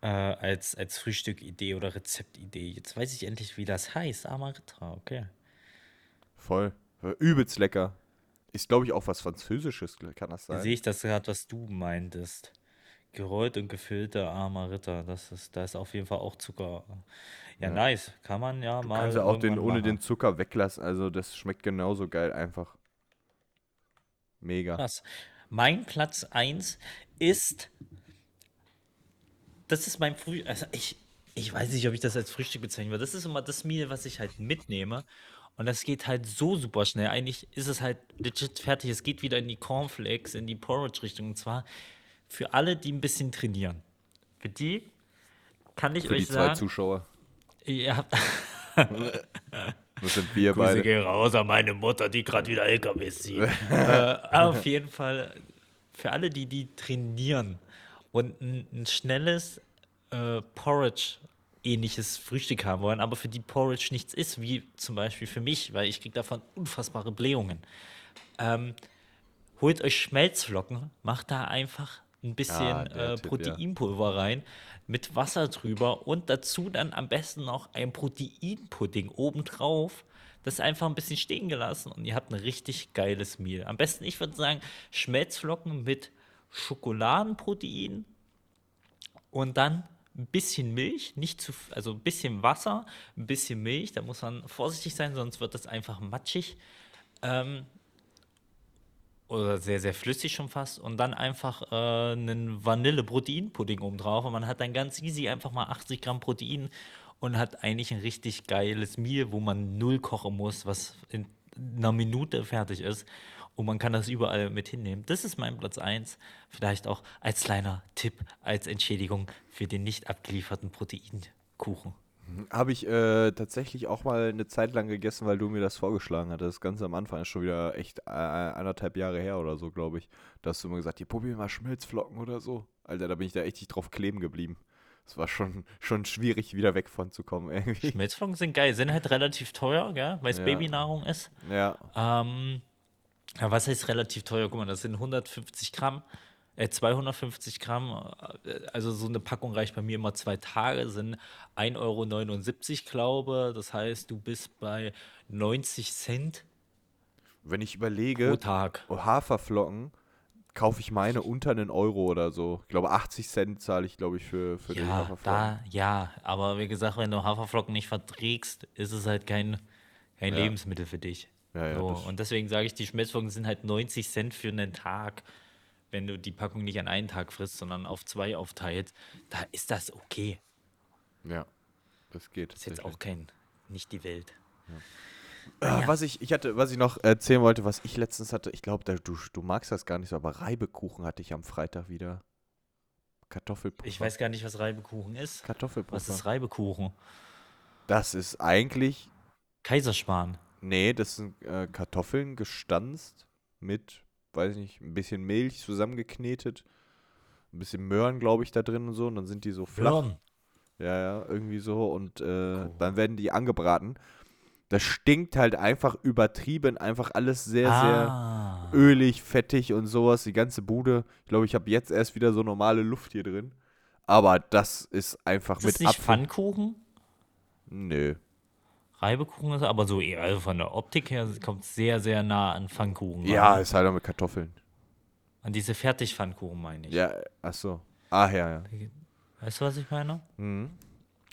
Äh, als, als Frühstückidee oder Rezeptidee. Jetzt weiß ich endlich, wie das heißt. Amaritra, okay. Voll. Übelst lecker. Ist, glaube ich, auch was Französisches, kann das Da sein? sehe ich das gerade, was du meintest. Gerollt und gefüllte Amaritra. Das ist, da ist auf jeden Fall auch Zucker. Ja, Ja. nice. Kann man ja Du mal. kannst ja auch den, ohne machen. den Zucker weglassen. Also, das schmeckt genauso geil einfach. Mega. Krass. Mein Platz 1 ist. Das ist mein Früh. Also ich, ich weiß nicht, ob ich das als Frühstück bezeichnen würde. Das ist immer das Meal, was ich halt mitnehme. Und das geht halt so super schnell. Eigentlich ist es halt legit fertig. Es geht wieder in die Cornflakes, in die Porridge-Richtung. Und zwar für alle, die ein bisschen trainieren. Für die kann ich Für euch die zwei sagen, Zuschauer. ihr habt Das sind wir Grüße beide. gehen raus an meine Mutter, die gerade wieder LKWs zieht. äh, auf jeden Fall für alle, die die trainieren und ein, ein schnelles äh, Porridge-ähnliches Frühstück haben wollen, aber für die Porridge nichts ist, wie zum Beispiel für mich, weil ich kriege davon unfassbare Blähungen. Ähm, holt euch Schmelzflocken, macht da einfach ein bisschen Ah, äh, Tipp, ja. Proteinpulver rein, mit Wasser drüber und dazu dann am besten noch ein Proteinpudding obendrauf. Das einfach ein bisschen stehen gelassen und ihr habt ein richtig geiles Meal. Am besten, ich würde sagen, Schmelzflocken mit Schokoladenprotein und dann ein bisschen Milch, nicht zu, also ein bisschen Wasser, ein bisschen Milch. Da muss man vorsichtig sein, sonst wird das einfach matschig. Ähm, oder sehr, sehr flüssig schon fast. Und dann einfach äh, einen Vanille-Protein-Pudding oben drauf. Und man hat dann ganz easy einfach mal 80 Gramm Protein und hat eigentlich ein richtig geiles Meal, wo man null kochen muss, was in einer Minute fertig ist. Und man kann das überall mit hinnehmen. Das ist mein Platz 1. Vielleicht auch als kleiner Tipp, als Entschädigung für den nicht abgelieferten Proteinkuchen. Habe ich äh, tatsächlich auch mal eine Zeit lang gegessen, weil du mir das vorgeschlagen hattest. Ganz am Anfang ist schon wieder echt äh, anderthalb Jahre her oder so, glaube ich. Da hast du immer gesagt, hier probier mal Schmelzflocken oder so. Alter, da bin ich da echt nicht drauf kleben geblieben. Es war schon, schon schwierig, wieder weg von zu kommen irgendwie. Schmelzflocken sind geil, sind halt relativ teuer, gell? weil es Ja. Babynahrung ist. Ja, Ähm, ja, was heißt relativ teuer? Guck mal, das sind 150 Gramm, äh, 250 Gramm. äh, Also so eine Packung reicht bei mir immer zwei Tage, sind 1,79 Euro, glaube. Das heißt, du bist bei 90 Cent wenn ich pro überlege, Tag. oh, Haferflocken kaufe ich meine unter einen Euro oder so. Ich glaube, 80 Cent zahle ich, glaube ich, für, für Ja, Haferflocken. da, ja, aber wie gesagt, wenn du Haferflocken nicht verträgst, ist es halt kein, kein Ja. Lebensmittel für dich. Ja, so, und deswegen sage ich, die Schmelzflocken sind halt 90 Cent für einen Tag. Wenn du die Packung nicht an einen Tag frisst, sondern auf zwei aufteilst, da ist das okay. Ja, das geht. Ist jetzt auch kein, nicht die Welt. Ah, was ich, ich hatte, was ich noch erzählen wollte, was ich letztens hatte, ich glaube, du, du magst das gar nicht so, aber Reibekuchen hatte ich am Freitag wieder. Kartoffelpuffer. Ich weiß gar nicht, was Reibekuchen ist. Kartoffelpuffer. Was ist Reibekuchen? das ist eigentlich, Kaiserschmarrn. nee, das sind äh, Kartoffeln gestanzt mit, weiß ich nicht, ein bisschen Milch zusammengeknetet, ein bisschen Möhren, glaube ich, da drin und so, und dann sind die so flach. Möhren. Ja, ja, irgendwie so. Und äh, dann werden die angebraten. Das stinkt halt einfach übertrieben, einfach alles sehr, ah. sehr ölig, fettig und sowas. Die ganze Bude. Ich glaube, ich habe jetzt erst wieder so normale Luft hier drin. Aber das ist einfach Ist mit das nicht Apfel. Pfannkuchen? Nö. Reibekuchen ist aber so eher, also von der Optik her kommt es sehr, sehr nah an Pfannkuchen. Ja, ran. ist halt auch mit Kartoffeln. An diese Fertigpfannkuchen meine ich. Ja, ach so. Ah, ja, ja. Weißt du, was ich meine? Mhm.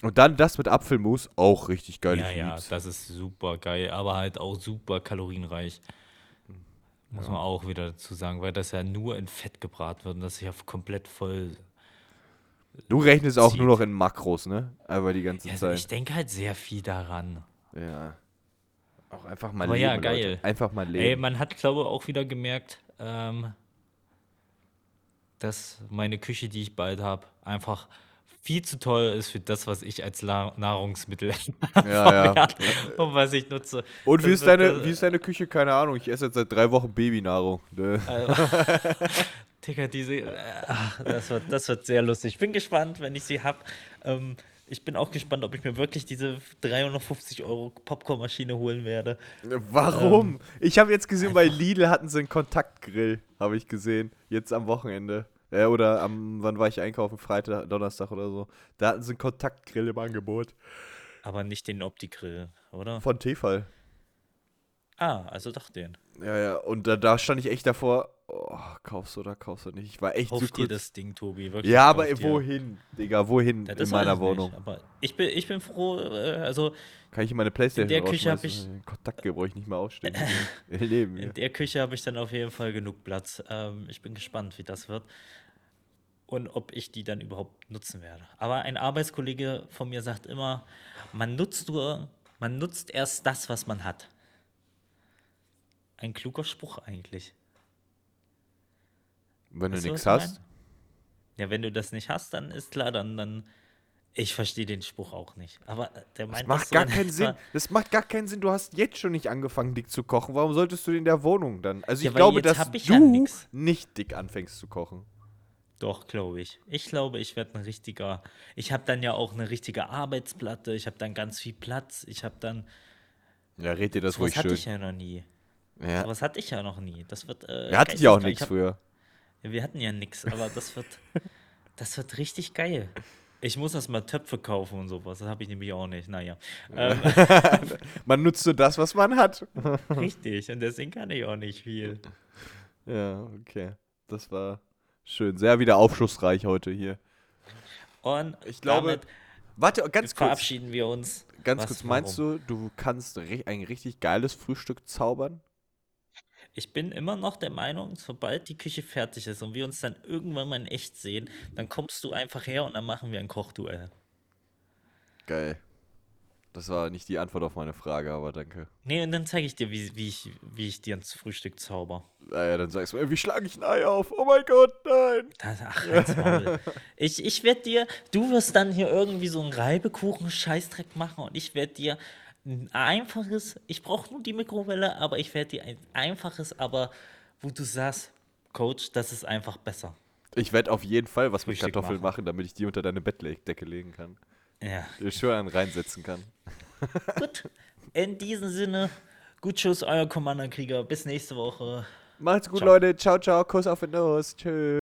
Und dann das mit Apfelmus, auch richtig geil. ja, ich ja, lieb's. das ist super geil, aber halt auch super kalorienreich. Muss man auch wieder dazu sagen, weil das ja nur in Fett gebraten wird und das ist ja komplett voll. Du rechnest auch zieht. nur noch in Makros, ne? Aber die ganze Ja, also ich Zeit. denke halt sehr viel daran. Ja. Auch einfach mal Aber leben, ja, geil. Leute. Einfach mal leben. Ey, man hat, glaube ich, auch wieder gemerkt, ähm, dass meine Küche, die ich bald habe, einfach viel zu teuer ist für das, was ich als La Nahrungsmittel Ja, ja. und was ich nutze. Und wie Das ist, deine, wie ist deine Küche? Keine Ahnung. Ich esse jetzt seit drei Wochen Babynahrung. Ne? Digga, diese. Äh, das, wird, das wird sehr lustig. Ich bin gespannt, wenn ich sie habe. Ähm, ich bin auch gespannt, ob ich mir wirklich diese 350 Euro Popcornmaschine holen werde. Warum? ich habe jetzt gesehen, bei Lidl hatten sie einen Kontaktgrill, habe ich gesehen. Jetzt am Wochenende. Äh, oder am, wann war ich einkaufen? Freitag, Donnerstag oder so. Da hatten sie einen Kontaktgrill im Angebot. Aber nicht den Opti-Grill, oder? Von Tefal. Ah, also doch den. Ja, ja. Und da, da stand ich echt davor. Oh, kaufst du oder kaufst du nicht? Ich war echt Kauf so dir das Ding, Tobi. Wirklich, Ja, aber dir. wohin? Digga, wohin Ja, in meiner ich Wohnung? Nicht, aber ich bin, ich bin froh, äh, also Kann ich meine Playstation der Küche hab rausschmeißen? Den Kontaktgrill brauche ich nicht mehr ausstellen. Im Leben. in der Küche habe ich dann auf jeden Fall genug Platz. Ähm, ich bin gespannt, wie das wird. Und ob ich die dann überhaupt nutzen werde. Aber ein Arbeitskollege von mir sagt immer, man nutzt nur, man nutzt erst das, was man hat. Ein kluger Spruch eigentlich. Wenn du Weißt du, nichts hast. Ja, wenn du das nicht hast, dann ist klar, dann, dann ich verstehe den Spruch auch nicht. Aber äh, der Das meint macht so gar in keinen Sinn. Das macht gar keinen Sinn. Du hast jetzt schon nicht angefangen, dick zu kochen. Warum solltest du in der Wohnung dann? Also Ja, ich glaube, dass ich ja du nicht dick anfängst zu kochen. Doch, glaube ich. Ich glaube, ich werde ein richtiger. Ich habe dann ja auch eine richtige Arbeitsplatte. Ich habe dann ganz viel Platz. Ich habe dann. Ja, red dir das Sowas ruhig hatte schön. ich ja noch nie. Ja. Sowas hatte ich ja noch nie. Das wird. Äh, Wir hatten ja auch nichts früher. Ja, wir hatten ja nichts, aber das wird. das wird richtig geil. Ich muss erst mal Töpfe kaufen und sowas. Das habe ich nämlich auch nicht. Naja. Ähm, Man nutzt nur das, was man hat. richtig. Und deswegen kann ich auch nicht viel. Ja, okay. Das war schön. Sehr wieder aufschlussreich heute hier. Und Ich glaube, damit Warte, ganz kurz. verabschieden wir uns. Ganz Was, kurz, meinst warum? du, du kannst ein richtig geiles Frühstück zaubern? Ich bin immer noch der Meinung, sobald die Küche fertig ist und wir uns dann irgendwann mal in echt sehen, dann kommst du einfach her und dann machen wir ein Kochduell. Geil. Das war nicht die Antwort auf meine Frage, aber danke. Nee, und dann zeige ich dir, wie, wie, ich, wie ich dir ins Frühstück zauber. Naja, dann sagst du, ey, wie schlage ich ein Ei auf? Oh mein Gott, nein. Das, ach, halt's Maul. Ich, ich werde dir, du wirst dann hier irgendwie so einen Reibekuchen-Scheißdreck machen und ich werde dir ein einfaches, ich brauche nur die Mikrowelle, aber ich werde dir ein einfaches, aber wo du sagst, Coach, das ist einfach besser. Ich werde auf jeden Fall was mit Kartoffeln machen. machen, damit ich die unter deine Bettdecke legen kann. Ja. Ich schön reinsetzen kann. Gut. In diesem Sinne, gut Schuss, euer Commander-Krieger. Bis nächste Woche. Macht's gut, Ciao. Leute. Ciao, ciao. Kuss auf den Nuss. Tschüss.